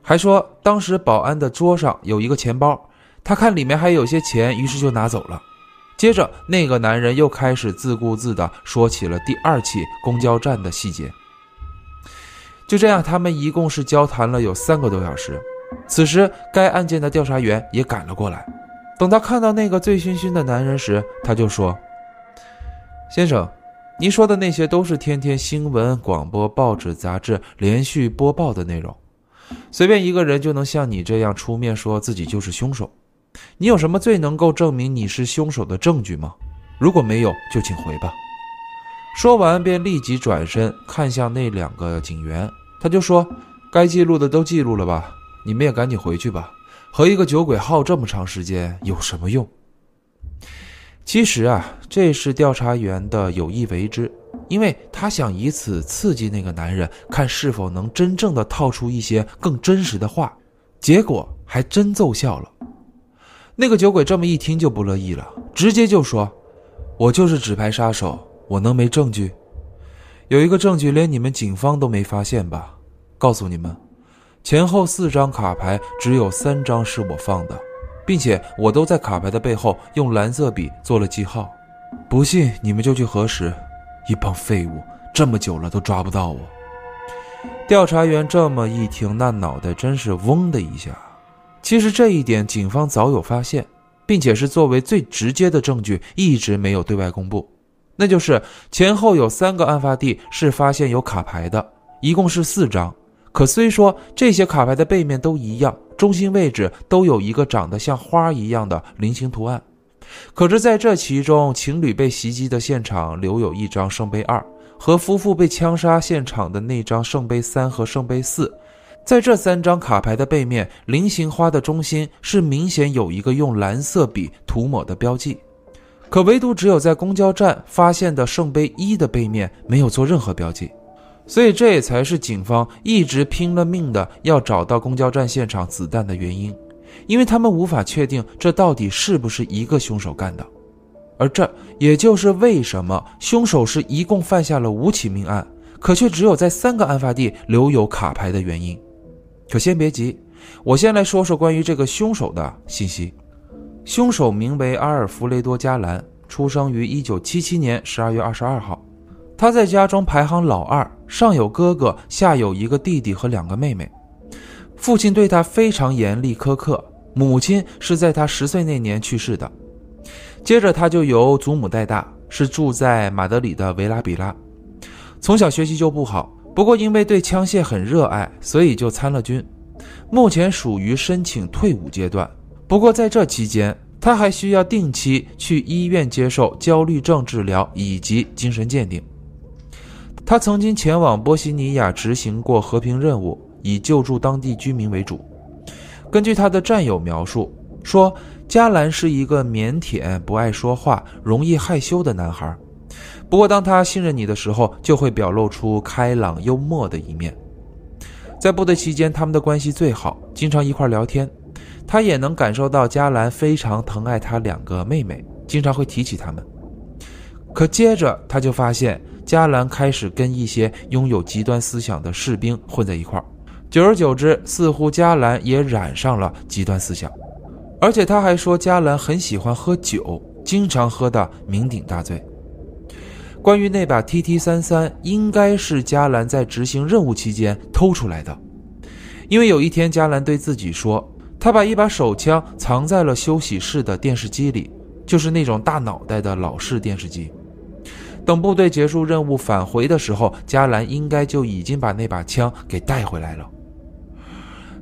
还说当时保安的桌上有一个钱包，他看里面还有些钱，于是就拿走了。接着，那个男人又开始自顾自地说起了第二起公交站的细节。就这样，他们一共是交谈了有三个多小时。此时，该案件的调查员也赶了过来。等他看到那个醉醺醺的男人时，他就说：“先生，您说的那些都是天天新闻、广播、报纸、杂志连续播报的内容。随便一个人就能像你这样出面说自己就是凶手。你有什么最能够证明你是凶手的证据吗？如果没有，就请回吧。”说完，便立即转身看向那两个警员，他就说：“该记录的都记录了吧？你们也赶紧回去吧。和一个酒鬼耗这么长时间有什么用？”其实啊，这是调查员的有意为之，因为他想以此刺激那个男人，看是否能真正的套出一些更真实的话。结果还真奏效了。那个酒鬼这么一听就不乐意了，直接就说：“我就是纸牌杀手。”我能没证据？有一个证据连你们警方都没发现吧？告诉你们，前后四张卡牌只有三张是我放的，并且我都在卡牌的背后用蓝色笔做了记号。不信你们就去核实。一帮废物，这么久了都抓不到我。调查员这么一听，那脑袋真是嗡的一下。其实这一点警方早有发现，并且是作为最直接的证据，一直没有对外公布。那就是前后有三个案发地是发现有卡牌的，一共是四张。可虽说这些卡牌的背面都一样，中心位置都有一个长得像花一样的菱形图案，可是在这其中，情侣被袭击的现场留有一张圣杯二，和夫妇被枪杀现场的那张圣杯三和圣杯四，在这三张卡牌的背面，菱形花的中心是明显有一个用蓝色笔涂抹的标记。可唯独只有在公交站发现的圣杯一的背面没有做任何标记，所以这也才是警方一直拼了命的要找到公交站现场子弹的原因，因为他们无法确定这到底是不是一个凶手干的，而这也就是为什么凶手是一共犯下了五起命案，可却只有在三个案发地留有卡牌的原因。可先别急，我先来说说关于这个凶手的信息。凶手名为阿尔弗雷多·加兰，出生于1977年12月22号。他在家中排行老二，上有哥哥，下有一个弟弟和两个妹妹。父亲对他非常严厉苛刻，母亲是在他十岁那年去世的。接着他就由祖母带大，是住在马德里的维拉比拉。从小学习就不好，不过因为对枪械很热爱，所以就参了军。目前属于申请退伍阶段。不过在这期间，他还需要定期去医院接受焦虑症治疗以及精神鉴定。他曾经前往波西尼亚执行过和平任务，以救助当地居民为主。根据他的战友描述说，加兰是一个腼腆、不爱说话、容易害羞的男孩。不过当他信任你的时候，就会表露出开朗幽默的一面。在部队期间，他们的关系最好，经常一块聊天。他也能感受到加兰非常疼爱他两个妹妹，经常会提起他们。可接着他就发现，加兰开始跟一些拥有极端思想的士兵混在一块，久而久之，似乎加兰也染上了极端思想。而且他还说，加兰很喜欢喝酒，经常喝得酩酊大醉。关于那把 TT 三三，应该是加兰在执行任务期间偷出来的，因为有一天加兰对自己说。他把一把手枪藏在了休息室的电视机里，就是那种大脑袋的老式电视机。等部队结束任务返回的时候，加兰应该就已经把那把枪给带回来了。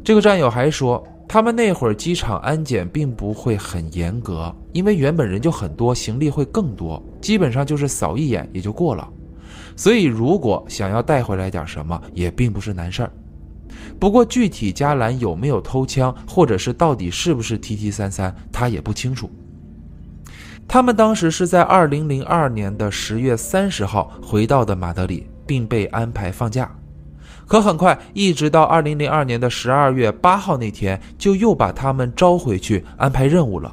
这个战友还说，他们那会儿机场安检并不会很严格，因为原本人就很多，行李会更多，基本上就是扫一眼也就过了。所以如果想要带回来点什么，也并不是难事儿。不过，具体加兰有没有偷枪，或者是到底是不是 TT 三三，他也不清楚。他们当时是在二零零二年的十月三十号回到的马德里，并被安排放假。可很快，一直到二零零二年的十二月八号那天，就又把他们招回去安排任务了。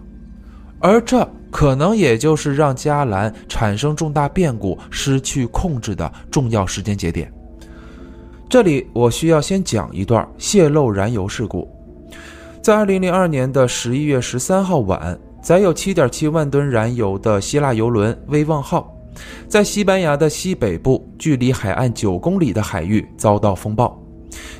而这可能也就是让加兰产生重大变故、失去控制的重要时间节点。这里我需要先讲一段泄漏燃油事故。在二零零二年的十一月十三号晚，载有七点七万吨燃油的希腊油轮“威望号”在西班牙的西北部，距离海岸九公里的海域遭到风暴，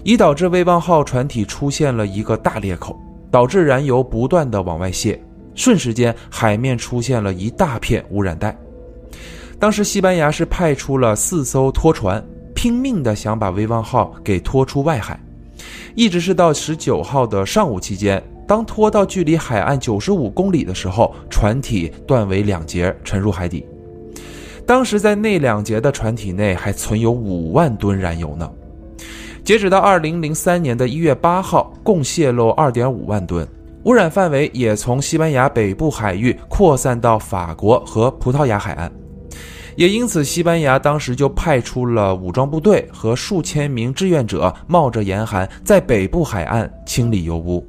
以导致“威望号”船体出现了一个大裂口，导致燃油不断的往外泄，瞬时间海面出现了一大片污染带。当时西班牙是派出了四艘拖船。拼命的想把威望号给拖出外海，一直是到十九号的上午期间，当拖到距离海岸九十五公里的时候，船体断为两截，沉入海底。当时在那两节的船体内还存有五万吨燃油呢。截止到二零零三年的一月八号，共泄漏二点五万吨，污染范围也从西班牙北部海域扩散到法国和葡萄牙海岸。也因此，西班牙当时就派出了武装部队和数千名志愿者，冒着严寒在北部海岸清理油污。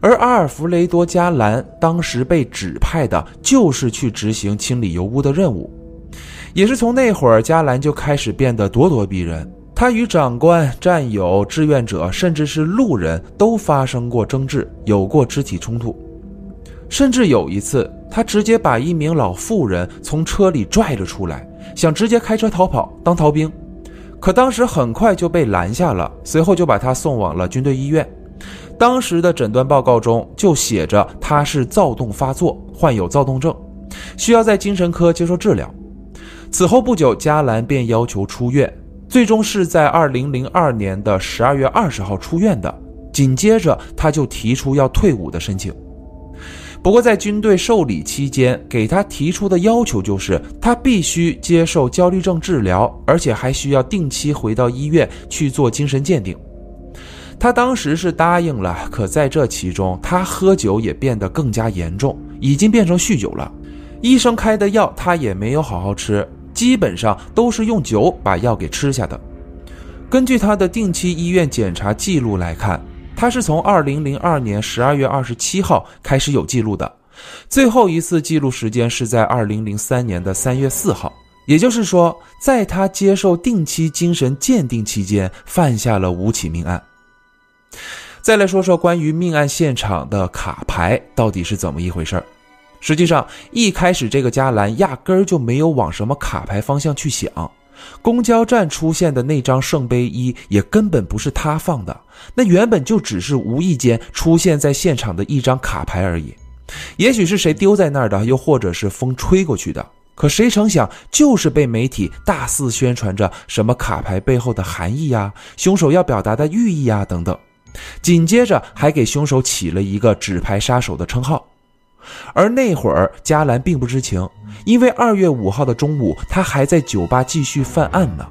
而阿尔弗雷多·加兰当时被指派的就是去执行清理油污的任务。也是从那会儿，加兰就开始变得咄咄逼人。他与长官、战友、志愿者，甚至是路人都发生过争执，有过肢体冲突。甚至有一次，他直接把一名老妇人从车里拽了出来，想直接开车逃跑当逃兵，可当时很快就被拦下了，随后就把他送往了军队医院。当时的诊断报告中就写着他是躁动发作，患有躁动症，需要在精神科接受治疗。此后不久，加兰便要求出院，最终是在二零零二年的十二月二十号出院的。紧接着，他就提出要退伍的申请。不过，在军队受理期间，给他提出的要求就是他必须接受焦虑症治疗，而且还需要定期回到医院去做精神鉴定。他当时是答应了，可在这其中，他喝酒也变得更加严重，已经变成酗酒了。医生开的药他也没有好好吃，基本上都是用酒把药给吃下的。根据他的定期医院检查记录来看。他是从二零零二年十二月二十七号开始有记录的，最后一次记录时间是在二零零三年的三月四号，也就是说，在他接受定期精神鉴定期间犯下了五起命案。再来说说关于命案现场的卡牌到底是怎么一回事儿实际上，一开始这个加兰压根儿就没有往什么卡牌方向去想。公交站出现的那张圣杯一也根本不是他放的，那原本就只是无意间出现在现场的一张卡牌而已。也许是谁丢在那儿的，又或者是风吹过去的。可谁成想，就是被媒体大肆宣传着什么卡牌背后的含义呀，凶手要表达的寓意呀等等。紧接着还给凶手起了一个纸牌杀手的称号。而那会儿，加兰并不知情，因为二月五号的中午，他还在酒吧继续犯案呢。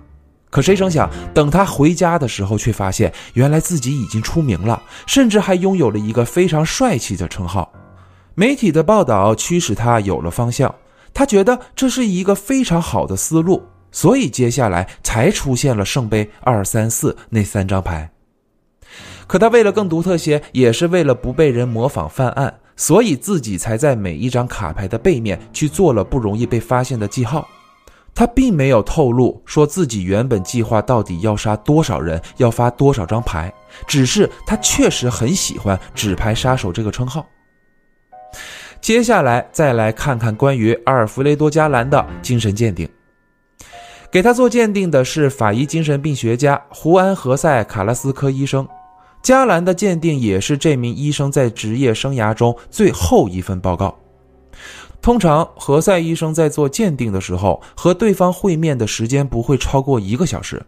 可谁成想，等他回家的时候，却发现原来自己已经出名了，甚至还拥有了一个非常帅气的称号。媒体的报道驱使他有了方向，他觉得这是一个非常好的思路，所以接下来才出现了圣杯二三四那三张牌。可他为了更独特些，也是为了不被人模仿犯案。所以自己才在每一张卡牌的背面去做了不容易被发现的记号。他并没有透露说自己原本计划到底要杀多少人，要发多少张牌，只是他确实很喜欢“纸牌杀手”这个称号。接下来再来看看关于阿尔弗雷多·加兰的精神鉴定。给他做鉴定的是法医精神病学家胡安·何塞·卡拉斯科医生。加兰的鉴定也是这名医生在职业生涯中最后一份报告。通常，何塞医生在做鉴定的时候，和对方会面的时间不会超过一个小时。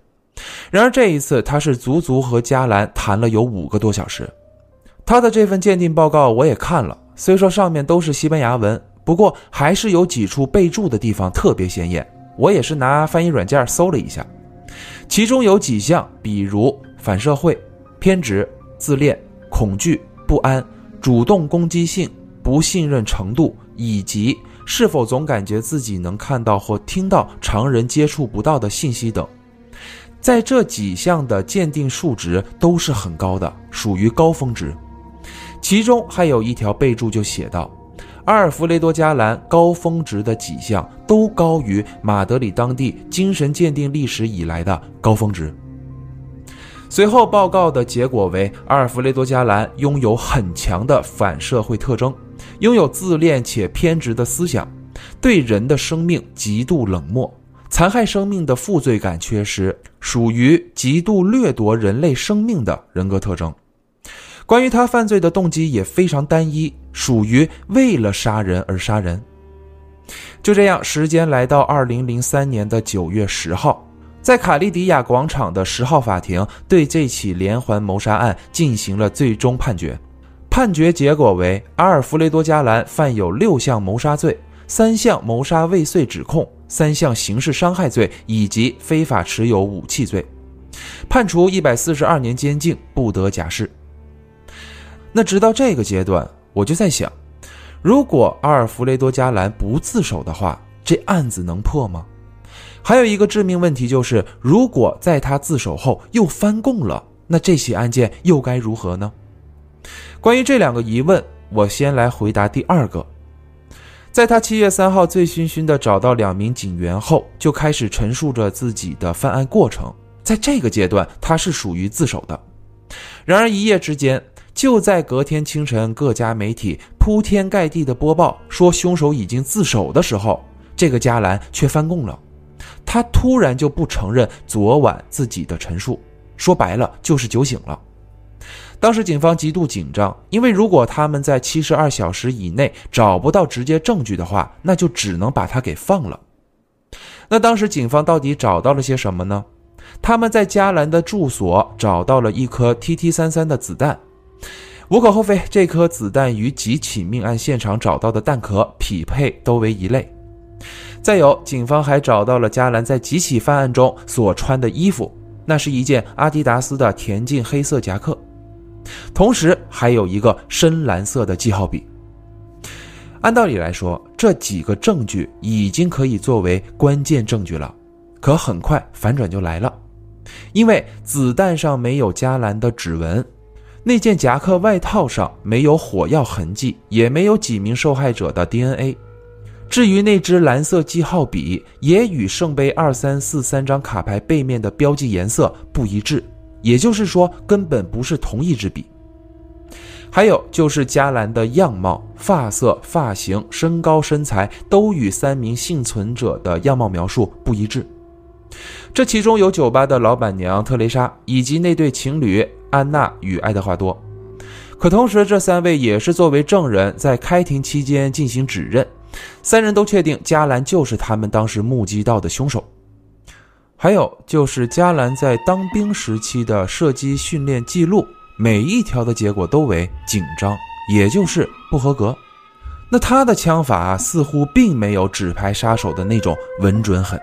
然而这一次，他是足足和加兰谈了有五个多小时。他的这份鉴定报告我也看了，虽说上面都是西班牙文，不过还是有几处备注的地方特别显眼。我也是拿翻译软件搜了一下，其中有几项，比如反社会。偏执、自恋、恐惧、不安、主动攻击性、不信任程度，以及是否总感觉自己能看到或听到常人接触不到的信息等，在这几项的鉴定数值都是很高的，属于高峰值。其中还有一条备注就写道：阿尔弗雷多·加兰高峰值的几项都高于马德里当地精神鉴定历史以来的高峰值。随后报告的结果为，阿尔弗雷多·加兰拥有很强的反社会特征，拥有自恋且偏执的思想，对人的生命极度冷漠，残害生命的负罪感缺失，属于极度掠夺人类生命的人格特征。关于他犯罪的动机也非常单一，属于为了杀人而杀人。就这样，时间来到二零零三年的九月十号。在卡利迪亚广场的十号法庭对这起连环谋杀案进行了最终判决，判决结果为阿尔弗雷多·加兰犯有六项谋杀罪、三项谋杀未遂指控、三项刑事伤害罪以及非法持有武器罪，判处一百四十二年监禁，不得假释。那直到这个阶段，我就在想，如果阿尔弗雷多·加兰不自首的话，这案子能破吗？还有一个致命问题就是，如果在他自首后又翻供了，那这起案件又该如何呢？关于这两个疑问，我先来回答第二个。在他七月三号醉醺醺的找到两名警员后，就开始陈述着自己的犯案过程。在这个阶段，他是属于自首的。然而一夜之间，就在隔天清晨，各家媒体铺天盖地的播报说凶手已经自首的时候，这个加兰却翻供了。他突然就不承认昨晚自己的陈述，说白了就是酒醒了。当时警方极度紧张，因为如果他们在七十二小时以内找不到直接证据的话，那就只能把他给放了。那当时警方到底找到了些什么呢？他们在加兰的住所找到了一颗 TT 三三的子弹，无可厚非，这颗子弹与几起命案现场找到的弹壳匹配，都为一类。再有，警方还找到了加兰在几起犯案中所穿的衣服，那是一件阿迪达斯的田径黑色夹克，同时还有一个深蓝色的记号笔。按道理来说，这几个证据已经可以作为关键证据了，可很快反转就来了，因为子弹上没有加兰的指纹，那件夹克外套上没有火药痕迹，也没有几名受害者的 DNA。至于那支蓝色记号笔，也与圣杯二三四三张卡牌背面的标记颜色不一致，也就是说，根本不是同一支笔。还有就是加兰的样貌、发色、发型、身高、身材都与三名幸存者的样貌描述不一致。这其中有酒吧的老板娘特蕾莎，以及那对情侣安娜与爱德华多。可同时，这三位也是作为证人在开庭期间进行指认。三人都确定加兰就是他们当时目击到的凶手。还有就是加兰在当兵时期的射击训练记录，每一条的结果都为紧张，也就是不合格。那他的枪法似乎并没有纸牌杀手的那种稳准狠。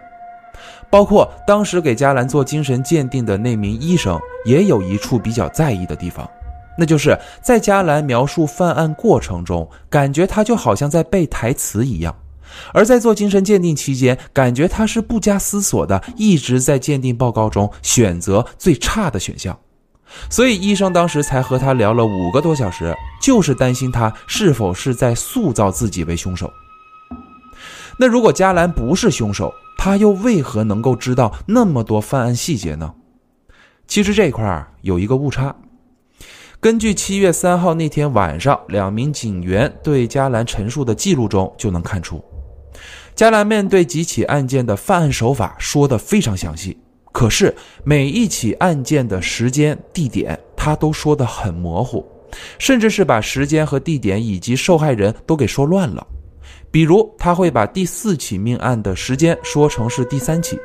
包括当时给加兰做精神鉴定的那名医生，也有一处比较在意的地方。那就是在加兰描述犯案过程中，感觉他就好像在背台词一样；而在做精神鉴定期间，感觉他是不加思索的，一直在鉴定报告中选择最差的选项。所以医生当时才和他聊了五个多小时，就是担心他是否是在塑造自己为凶手。那如果加兰不是凶手，他又为何能够知道那么多犯案细节呢？其实这块儿有一个误差。根据七月三号那天晚上两名警员对加兰陈述的记录中就能看出，加兰面对几起案件的犯案手法说的非常详细，可是每一起案件的时间、地点他都说的很模糊，甚至是把时间和地点以及受害人都给说乱了。比如他会把第四起命案的时间说成是第三起。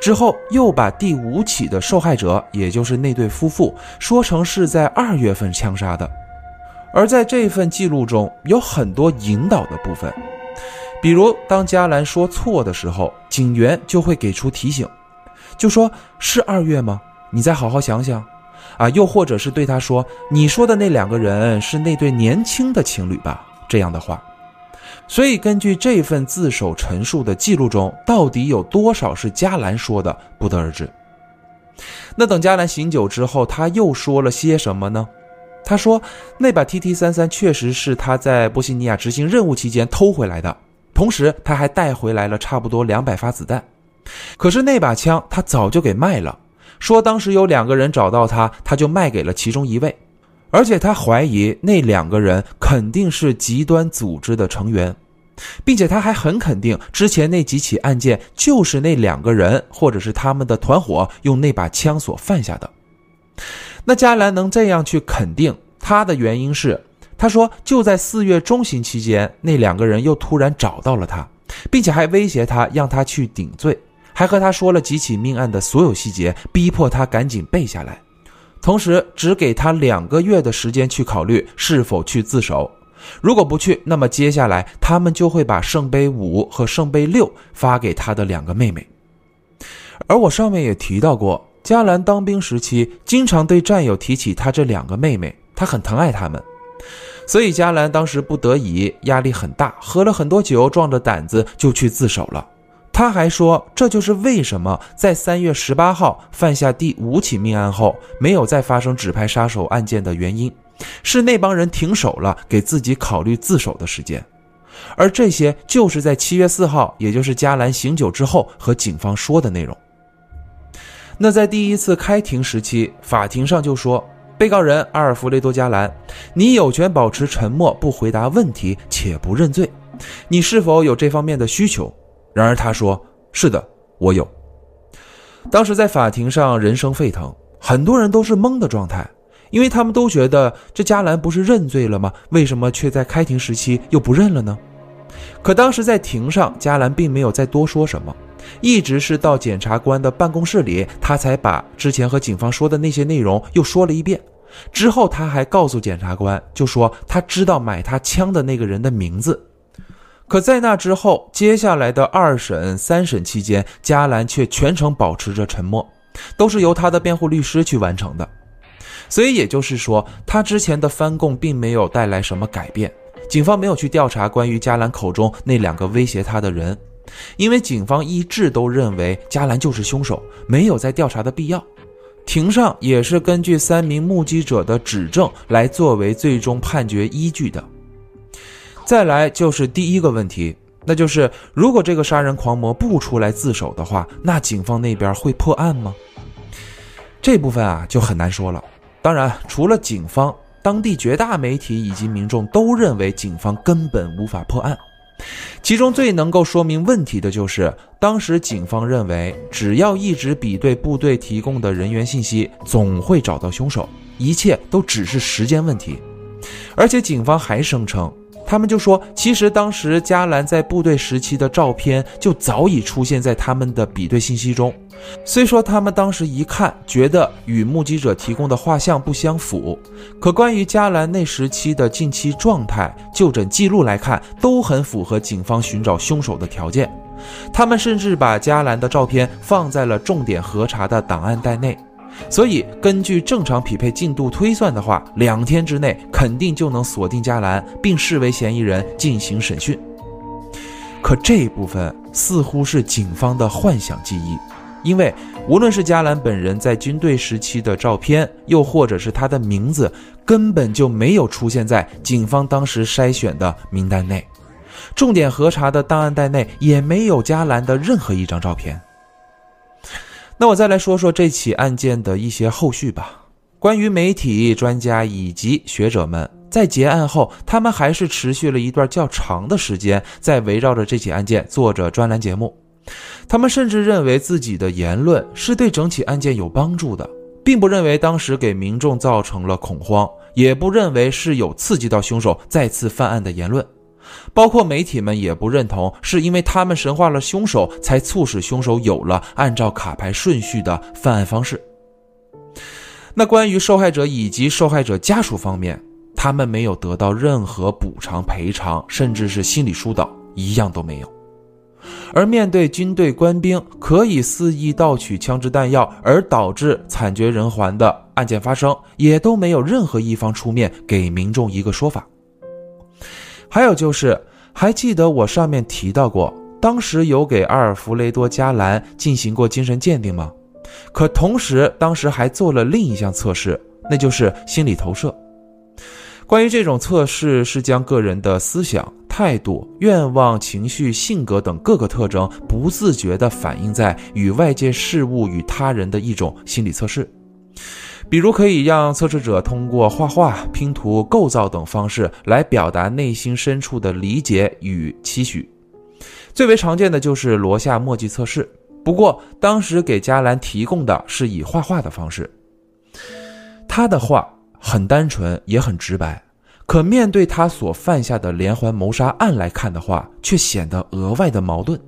之后又把第五起的受害者，也就是那对夫妇，说成是在二月份枪杀的。而在这份记录中有很多引导的部分，比如当加兰说错的时候，警员就会给出提醒，就说是二月吗？你再好好想想。啊，又或者是对他说：“你说的那两个人是那对年轻的情侣吧？”这样的话。所以，根据这份自首陈述的记录中，到底有多少是加兰说的，不得而知。那等加兰醒酒之后，他又说了些什么呢？他说，那把 TT 三三确实是他在波西尼亚执行任务期间偷回来的，同时他还带回来了差不多两百发子弹。可是那把枪他早就给卖了，说当时有两个人找到他，他就卖给了其中一位，而且他怀疑那两个人肯定是极端组织的成员，并且他还很肯定之前那几起案件就是那两个人或者是他们的团伙用那把枪所犯下的。那加兰能这样去肯定他的原因是，他说就在四月中旬期间，那两个人又突然找到了他，并且还威胁他让他去顶罪。还和他说了几起命案的所有细节，逼迫他赶紧背下来，同时只给他两个月的时间去考虑是否去自首。如果不去，那么接下来他们就会把圣杯五和圣杯六发给他的两个妹妹。而我上面也提到过，加兰当兵时期经常对战友提起他这两个妹妹，他很疼爱他们，所以加兰当时不得已，压力很大，喝了很多酒，壮着胆子就去自首了。他还说，这就是为什么在三月十八号犯下第五起命案后，没有再发生指派杀手案件的原因，是那帮人停手了，给自己考虑自首的时间。而这些就是在七月四号，也就是加兰醒酒之后和警方说的内容。那在第一次开庭时期，法庭上就说，被告人阿尔弗雷多·加兰，你有权保持沉默，不回答问题，且不认罪。你是否有这方面的需求？然而他说：“是的，我有。”当时在法庭上人声沸腾，很多人都是懵的状态，因为他们都觉得这加兰不是认罪了吗？为什么却在开庭时期又不认了呢？可当时在庭上，加兰并没有再多说什么，一直是到检察官的办公室里，他才把之前和警方说的那些内容又说了一遍。之后他还告诉检察官，就说他知道买他枪的那个人的名字。可在那之后，接下来的二审、三审期间，加兰却全程保持着沉默，都是由他的辩护律师去完成的。所以也就是说，他之前的翻供并没有带来什么改变。警方没有去调查关于加兰口中那两个威胁他的人，因为警方一致都认为加兰就是凶手，没有再调查的必要。庭上也是根据三名目击者的指证来作为最终判决依据的。再来就是第一个问题，那就是如果这个杀人狂魔不出来自首的话，那警方那边会破案吗？这部分啊就很难说了。当然，除了警方，当地绝大媒体以及民众都认为警方根本无法破案。其中最能够说明问题的就是，当时警方认为，只要一直比对部队提供的人员信息，总会找到凶手，一切都只是时间问题。而且警方还声称。他们就说，其实当时加兰在部队时期的照片就早已出现在他们的比对信息中。虽说他们当时一看觉得与目击者提供的画像不相符，可关于加兰那时期的近期状态、就诊记录来看，都很符合警方寻找凶手的条件。他们甚至把加兰的照片放在了重点核查的档案袋内。所以，根据正常匹配进度推算的话，两天之内肯定就能锁定加兰，并视为嫌疑人进行审讯。可这一部分似乎是警方的幻想记忆，因为无论是加兰本人在军队时期的照片，又或者是他的名字，根本就没有出现在警方当时筛选的名单内，重点核查的档案袋内也没有加兰的任何一张照片。那我再来说说这起案件的一些后续吧。关于媒体、专家以及学者们在结案后，他们还是持续了一段较长的时间，在围绕着这起案件做着专栏节目。他们甚至认为自己的言论是对整起案件有帮助的，并不认为当时给民众造成了恐慌，也不认为是有刺激到凶手再次犯案的言论。包括媒体们也不认同，是因为他们神化了凶手，才促使凶手有了按照卡牌顺序的犯案方式。那关于受害者以及受害者家属方面，他们没有得到任何补偿、赔偿，甚至是心理疏导，一样都没有。而面对军队官兵可以肆意盗取枪支弹药而导致惨绝人寰的案件发生，也都没有任何一方出面给民众一个说法。还有就是，还记得我上面提到过，当时有给阿尔弗雷多·加兰进行过精神鉴定吗？可同时，当时还做了另一项测试，那就是心理投射。关于这种测试，是将个人的思想、态度、愿望、情绪、性格等各个特征不自觉地反映在与外界事物与他人的一种心理测试。比如，可以让测试者通过画画、拼图、构造等方式来表达内心深处的理解与期许。最为常见的就是罗夏墨迹测试。不过，当时给加兰提供的是以画画的方式，他的画。很单纯，也很直白，可面对他所犯下的连环谋杀案来看的话，却显得额外的矛盾。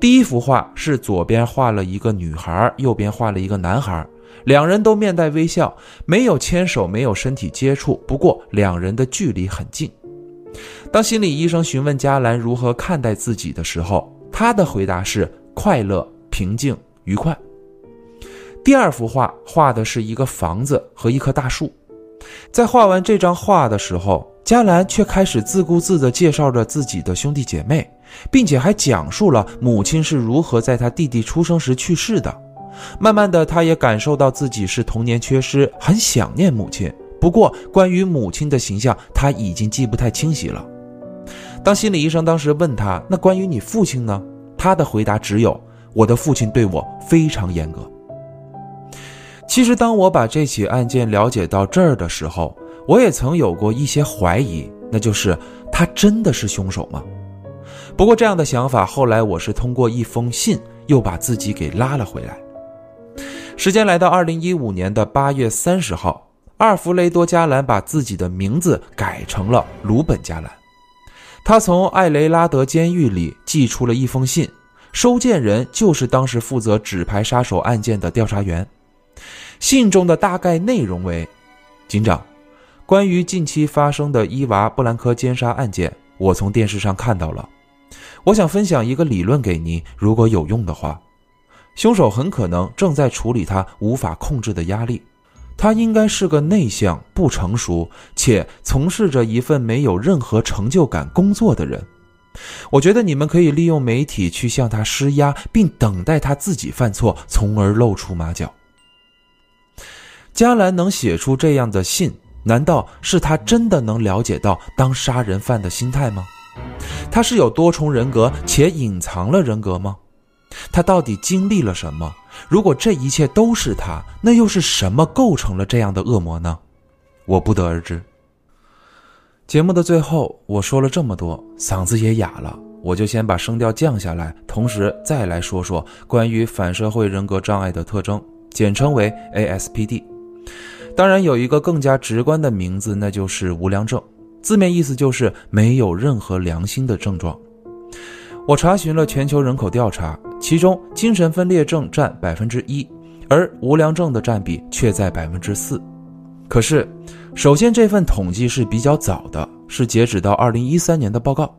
第一幅画是左边画了一个女孩，右边画了一个男孩，两人都面带微笑，没有牵手，没有身体接触，不过两人的距离很近。当心理医生询问加兰如何看待自己的时候，他的回答是快乐、平静、愉快。第二幅画画的是一个房子和一棵大树，在画完这张画的时候，加兰却开始自顾自地介绍着自己的兄弟姐妹，并且还讲述了母亲是如何在他弟弟出生时去世的。慢慢的，他也感受到自己是童年缺失，很想念母亲。不过，关于母亲的形象，他已经记不太清晰了。当心理医生当时问他：“那关于你父亲呢？”他的回答只有：“我的父亲对我非常严格。”其实，当我把这起案件了解到这儿的时候，我也曾有过一些怀疑，那就是他真的是凶手吗？不过，这样的想法后来我是通过一封信又把自己给拉了回来。时间来到二零一五年的八月三十号，阿尔弗雷多·加兰把自己的名字改成了鲁本·加兰。他从艾雷拉德监狱里寄出了一封信，收件人就是当时负责纸牌杀手案件的调查员。信中的大概内容为：警长，关于近期发生的伊娃·布兰科奸杀案件，我从电视上看到了。我想分享一个理论给您，如果有用的话。凶手很可能正在处理他无法控制的压力。他应该是个内向、不成熟且从事着一份没有任何成就感工作的人。我觉得你们可以利用媒体去向他施压，并等待他自己犯错，从而露出马脚。加兰能写出这样的信，难道是他真的能了解到当杀人犯的心态吗？他是有多重人格且隐藏了人格吗？他到底经历了什么？如果这一切都是他，那又是什么构成了这样的恶魔呢？我不得而知。节目的最后，我说了这么多，嗓子也哑了，我就先把声调降下来，同时再来说说关于反社会人格障碍的特征，简称为 ASPD。当然有一个更加直观的名字，那就是无良症。字面意思就是没有任何良心的症状。我查询了全球人口调查，其中精神分裂症占百分之一，而无良症的占比却在百分之四。可是，首先这份统计是比较早的，是截止到二零一三年的报告。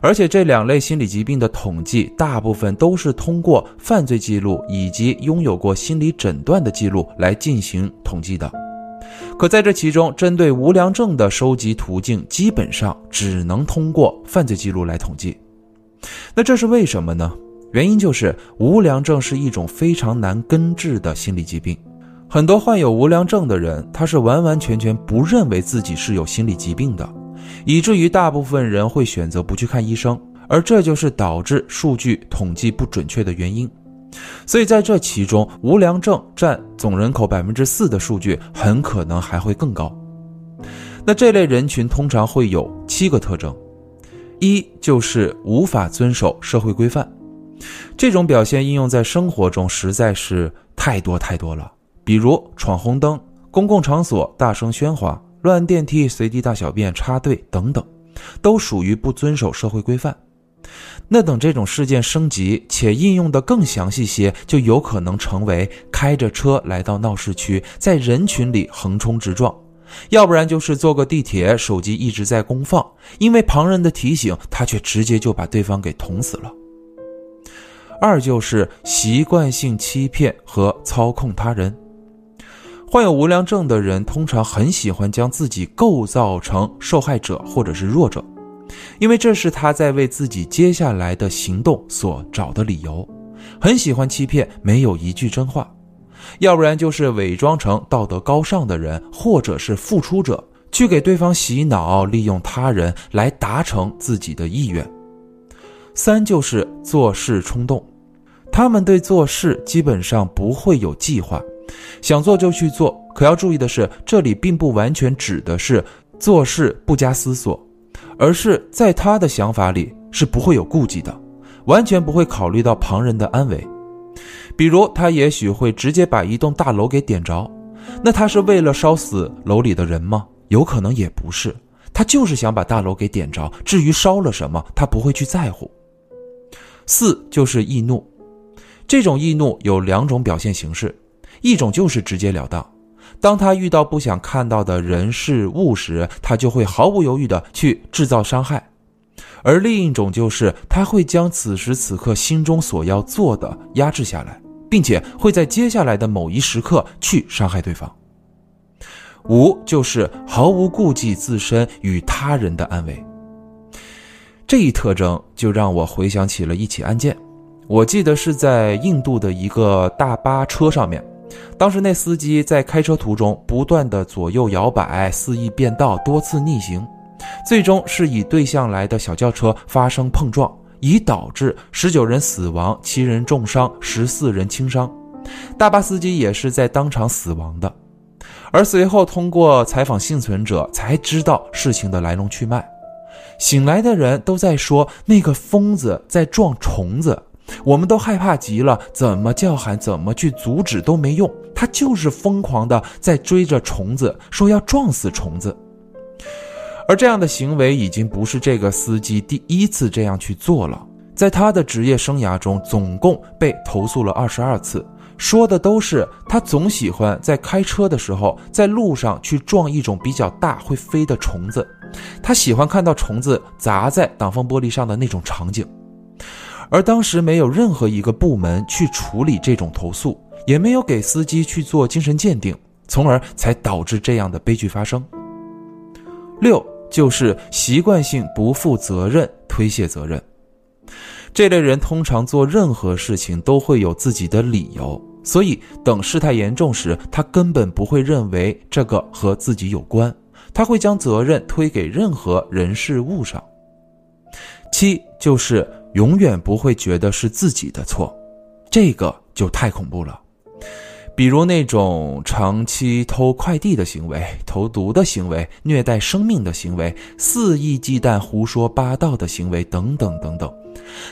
而且这两类心理疾病的统计，大部分都是通过犯罪记录以及拥有过心理诊断的记录来进行统计的。可在这其中，针对无良症的收集途径，基本上只能通过犯罪记录来统计。那这是为什么呢？原因就是无良症是一种非常难根治的心理疾病。很多患有无良症的人，他是完完全全不认为自己是有心理疾病的。以至于大部分人会选择不去看医生，而这就是导致数据统计不准确的原因。所以在这其中，无良症占总人口百分之四的数据很可能还会更高。那这类人群通常会有七个特征：一就是无法遵守社会规范，这种表现应用在生活中实在是太多太多了，比如闯红灯、公共场所大声喧哗。乱电梯、随地大小便、插队等等，都属于不遵守社会规范。那等这种事件升级且应用的更详细些，就有可能成为开着车来到闹市区，在人群里横冲直撞；要不然就是坐个地铁，手机一直在公放，因为旁人的提醒，他却直接就把对方给捅死了。二就是习惯性欺骗和操控他人。患有无良症的人通常很喜欢将自己构造成受害者或者是弱者，因为这是他在为自己接下来的行动所找的理由。很喜欢欺骗，没有一句真话，要不然就是伪装成道德高尚的人，或者是付出者，去给对方洗脑，利用他人来达成自己的意愿。三就是做事冲动，他们对做事基本上不会有计划，想做就去做。可要注意的是，这里并不完全指的是做事不加思索，而是在他的想法里是不会有顾忌的，完全不会考虑到旁人的安危。比如，他也许会直接把一栋大楼给点着，那他是为了烧死楼里的人吗？有可能也不是，他就是想把大楼给点着。至于烧了什么，他不会去在乎。四就是易怒，这种易怒有两种表现形式，一种就是直截了当，当他遇到不想看到的人事物时，他就会毫不犹豫的去制造伤害；而另一种就是他会将此时此刻心中所要做的压制下来，并且会在接下来的某一时刻去伤害对方。五就是毫无顾忌自身与他人的安危。这一特征就让我回想起了一起案件，我记得是在印度的一个大巴车上面，当时那司机在开车途中不断的左右摇摆，肆意变道，多次逆行，最终是以对向来的小轿车发生碰撞，以导致十九人死亡，七人重伤，十四人轻伤，大巴司机也是在当场死亡的。而随后通过采访幸存者才知道事情的来龙去脉。醒来的人都在说那个疯子在撞虫子，我们都害怕极了，怎么叫喊，怎么去阻止都没用，他就是疯狂的在追着虫子，说要撞死虫子。而这样的行为已经不是这个司机第一次这样去做了，在他的职业生涯中，总共被投诉了二十二次。说的都是他总喜欢在开车的时候，在路上去撞一种比较大会飞的虫子，他喜欢看到虫子砸在挡风玻璃上的那种场景，而当时没有任何一个部门去处理这种投诉，也没有给司机去做精神鉴定，从而才导致这样的悲剧发生。六就是习惯性不负责任、推卸责任，这类人通常做任何事情都会有自己的理由。所以，等事态严重时，他根本不会认为这个和自己有关，他会将责任推给任何人事物上。七就是永远不会觉得是自己的错，这个就太恐怖了。比如那种长期偷快递的行为、投毒的行为、虐待生命的行为、肆意忌惮、胡说八道的行为等等等等。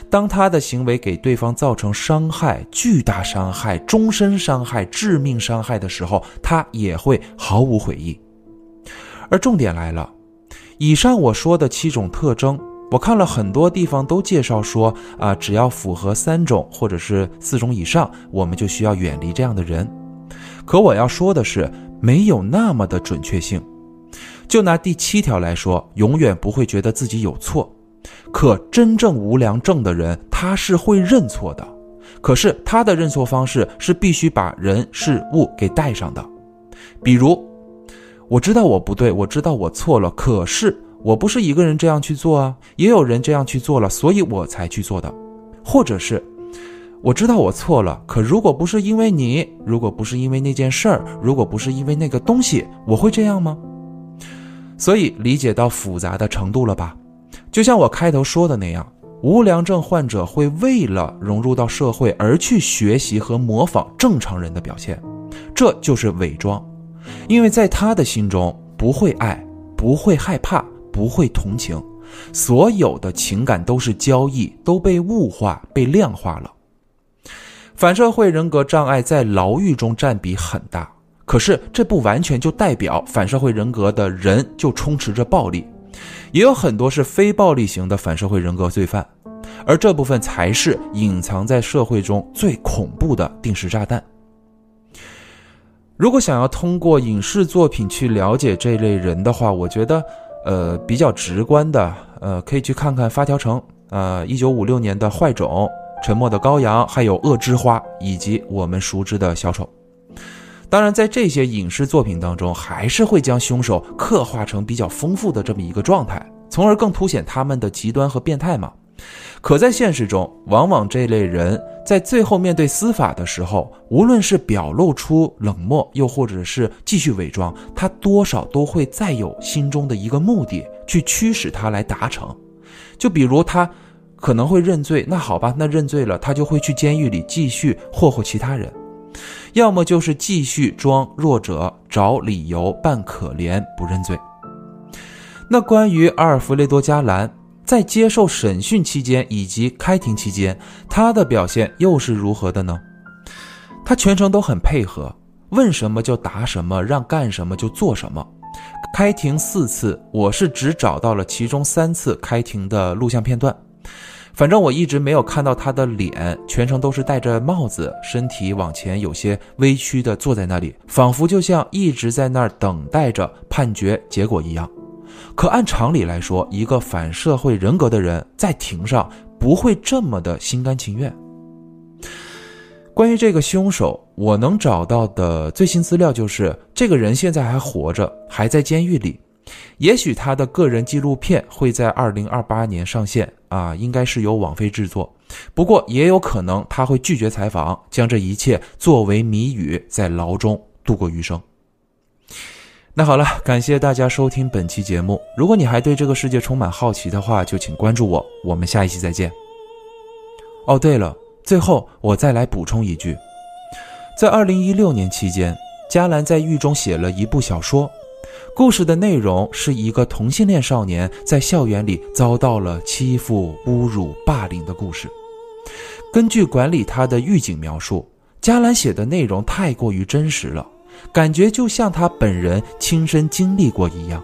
当他的行为给对方造成伤害、巨大伤害、终身伤害、致命伤害的时候，他也会毫无悔意。而重点来了，以上我说的七种特征，我看了很多地方都介绍说啊，只要符合三种或者是四种以上，我们就需要远离这样的人。可我要说的是，没有那么的准确性。就拿第七条来说，永远不会觉得自己有错。可真正无良正的人，他是会认错的。可是他的认错方式是必须把人事物给带上的。比如，我知道我不对，我知道我错了，可是我不是一个人这样去做啊，也有人这样去做了，所以我才去做的。或者是，我知道我错了，可如果不是因为你，如果不是因为那件事儿，如果不是因为那个东西，我会这样吗？所以理解到复杂的程度了吧？就像我开头说的那样，无良症患者会为了融入到社会而去学习和模仿正常人的表现，这就是伪装，因为在他的心中不会爱，不会害怕，不会同情，所有的情感都是交易，都被物化、被量化了。反社会人格障碍在牢狱中占比很大，可是这不完全就代表反社会人格的人就充斥着暴力。也有很多是非暴力型的反社会人格罪犯，而这部分才是隐藏在社会中最恐怖的定时炸弹。如果想要通过影视作品去了解这类人的话，我觉得，呃，比较直观的，呃，可以去看看《发条城》，呃，一九五六年的《坏种》，《沉默的羔羊》，还有《恶之花》，以及我们熟知的小丑。当然，在这些影视作品当中，还是会将凶手刻画成比较丰富的这么一个状态，从而更凸显他们的极端和变态嘛。可在现实中，往往这类人在最后面对司法的时候，无论是表露出冷漠，又或者是继续伪装，他多少都会再有心中的一个目的去驱使他来达成。就比如他可能会认罪，那好吧，那认罪了，他就会去监狱里继续霍霍其他人；要么就是继续装弱者，找理由扮可怜不认罪。那关于阿尔弗雷多·加兰。在接受审讯期间以及开庭期间，他的表现又是如何的呢？他全程都很配合，问什么就答什么，让干什么就做什么。开庭四次，我是只找到了其中三次开庭的录像片段。反正我一直没有看到他的脸，全程都是戴着帽子，身体往前有些微曲的坐在那里，仿佛就像一直在那儿等待着判决结果一样。可按常理来说，一个反社会人格的人在庭上不会这么的心甘情愿。关于这个凶手，我能找到的最新资料就是，这个人现在还活着，还在监狱里。也许他的个人纪录片会在二零二八年上线啊，应该是由网飞制作。不过也有可能他会拒绝采访，将这一切作为谜语，在牢中度过余生。那好了，感谢大家收听本期节目。如果你还对这个世界充满好奇的话，就请关注我。我们下一期再见。哦，对了，最后我再来补充一句，在二零一六年期间，加兰在狱中写了一部小说，故事的内容是一个同性恋少年在校园里遭到了欺负、侮辱、霸凌的故事。根据管理他的狱警描述，加兰写的内容太过于真实了。感觉就像他本人亲身经历过一样。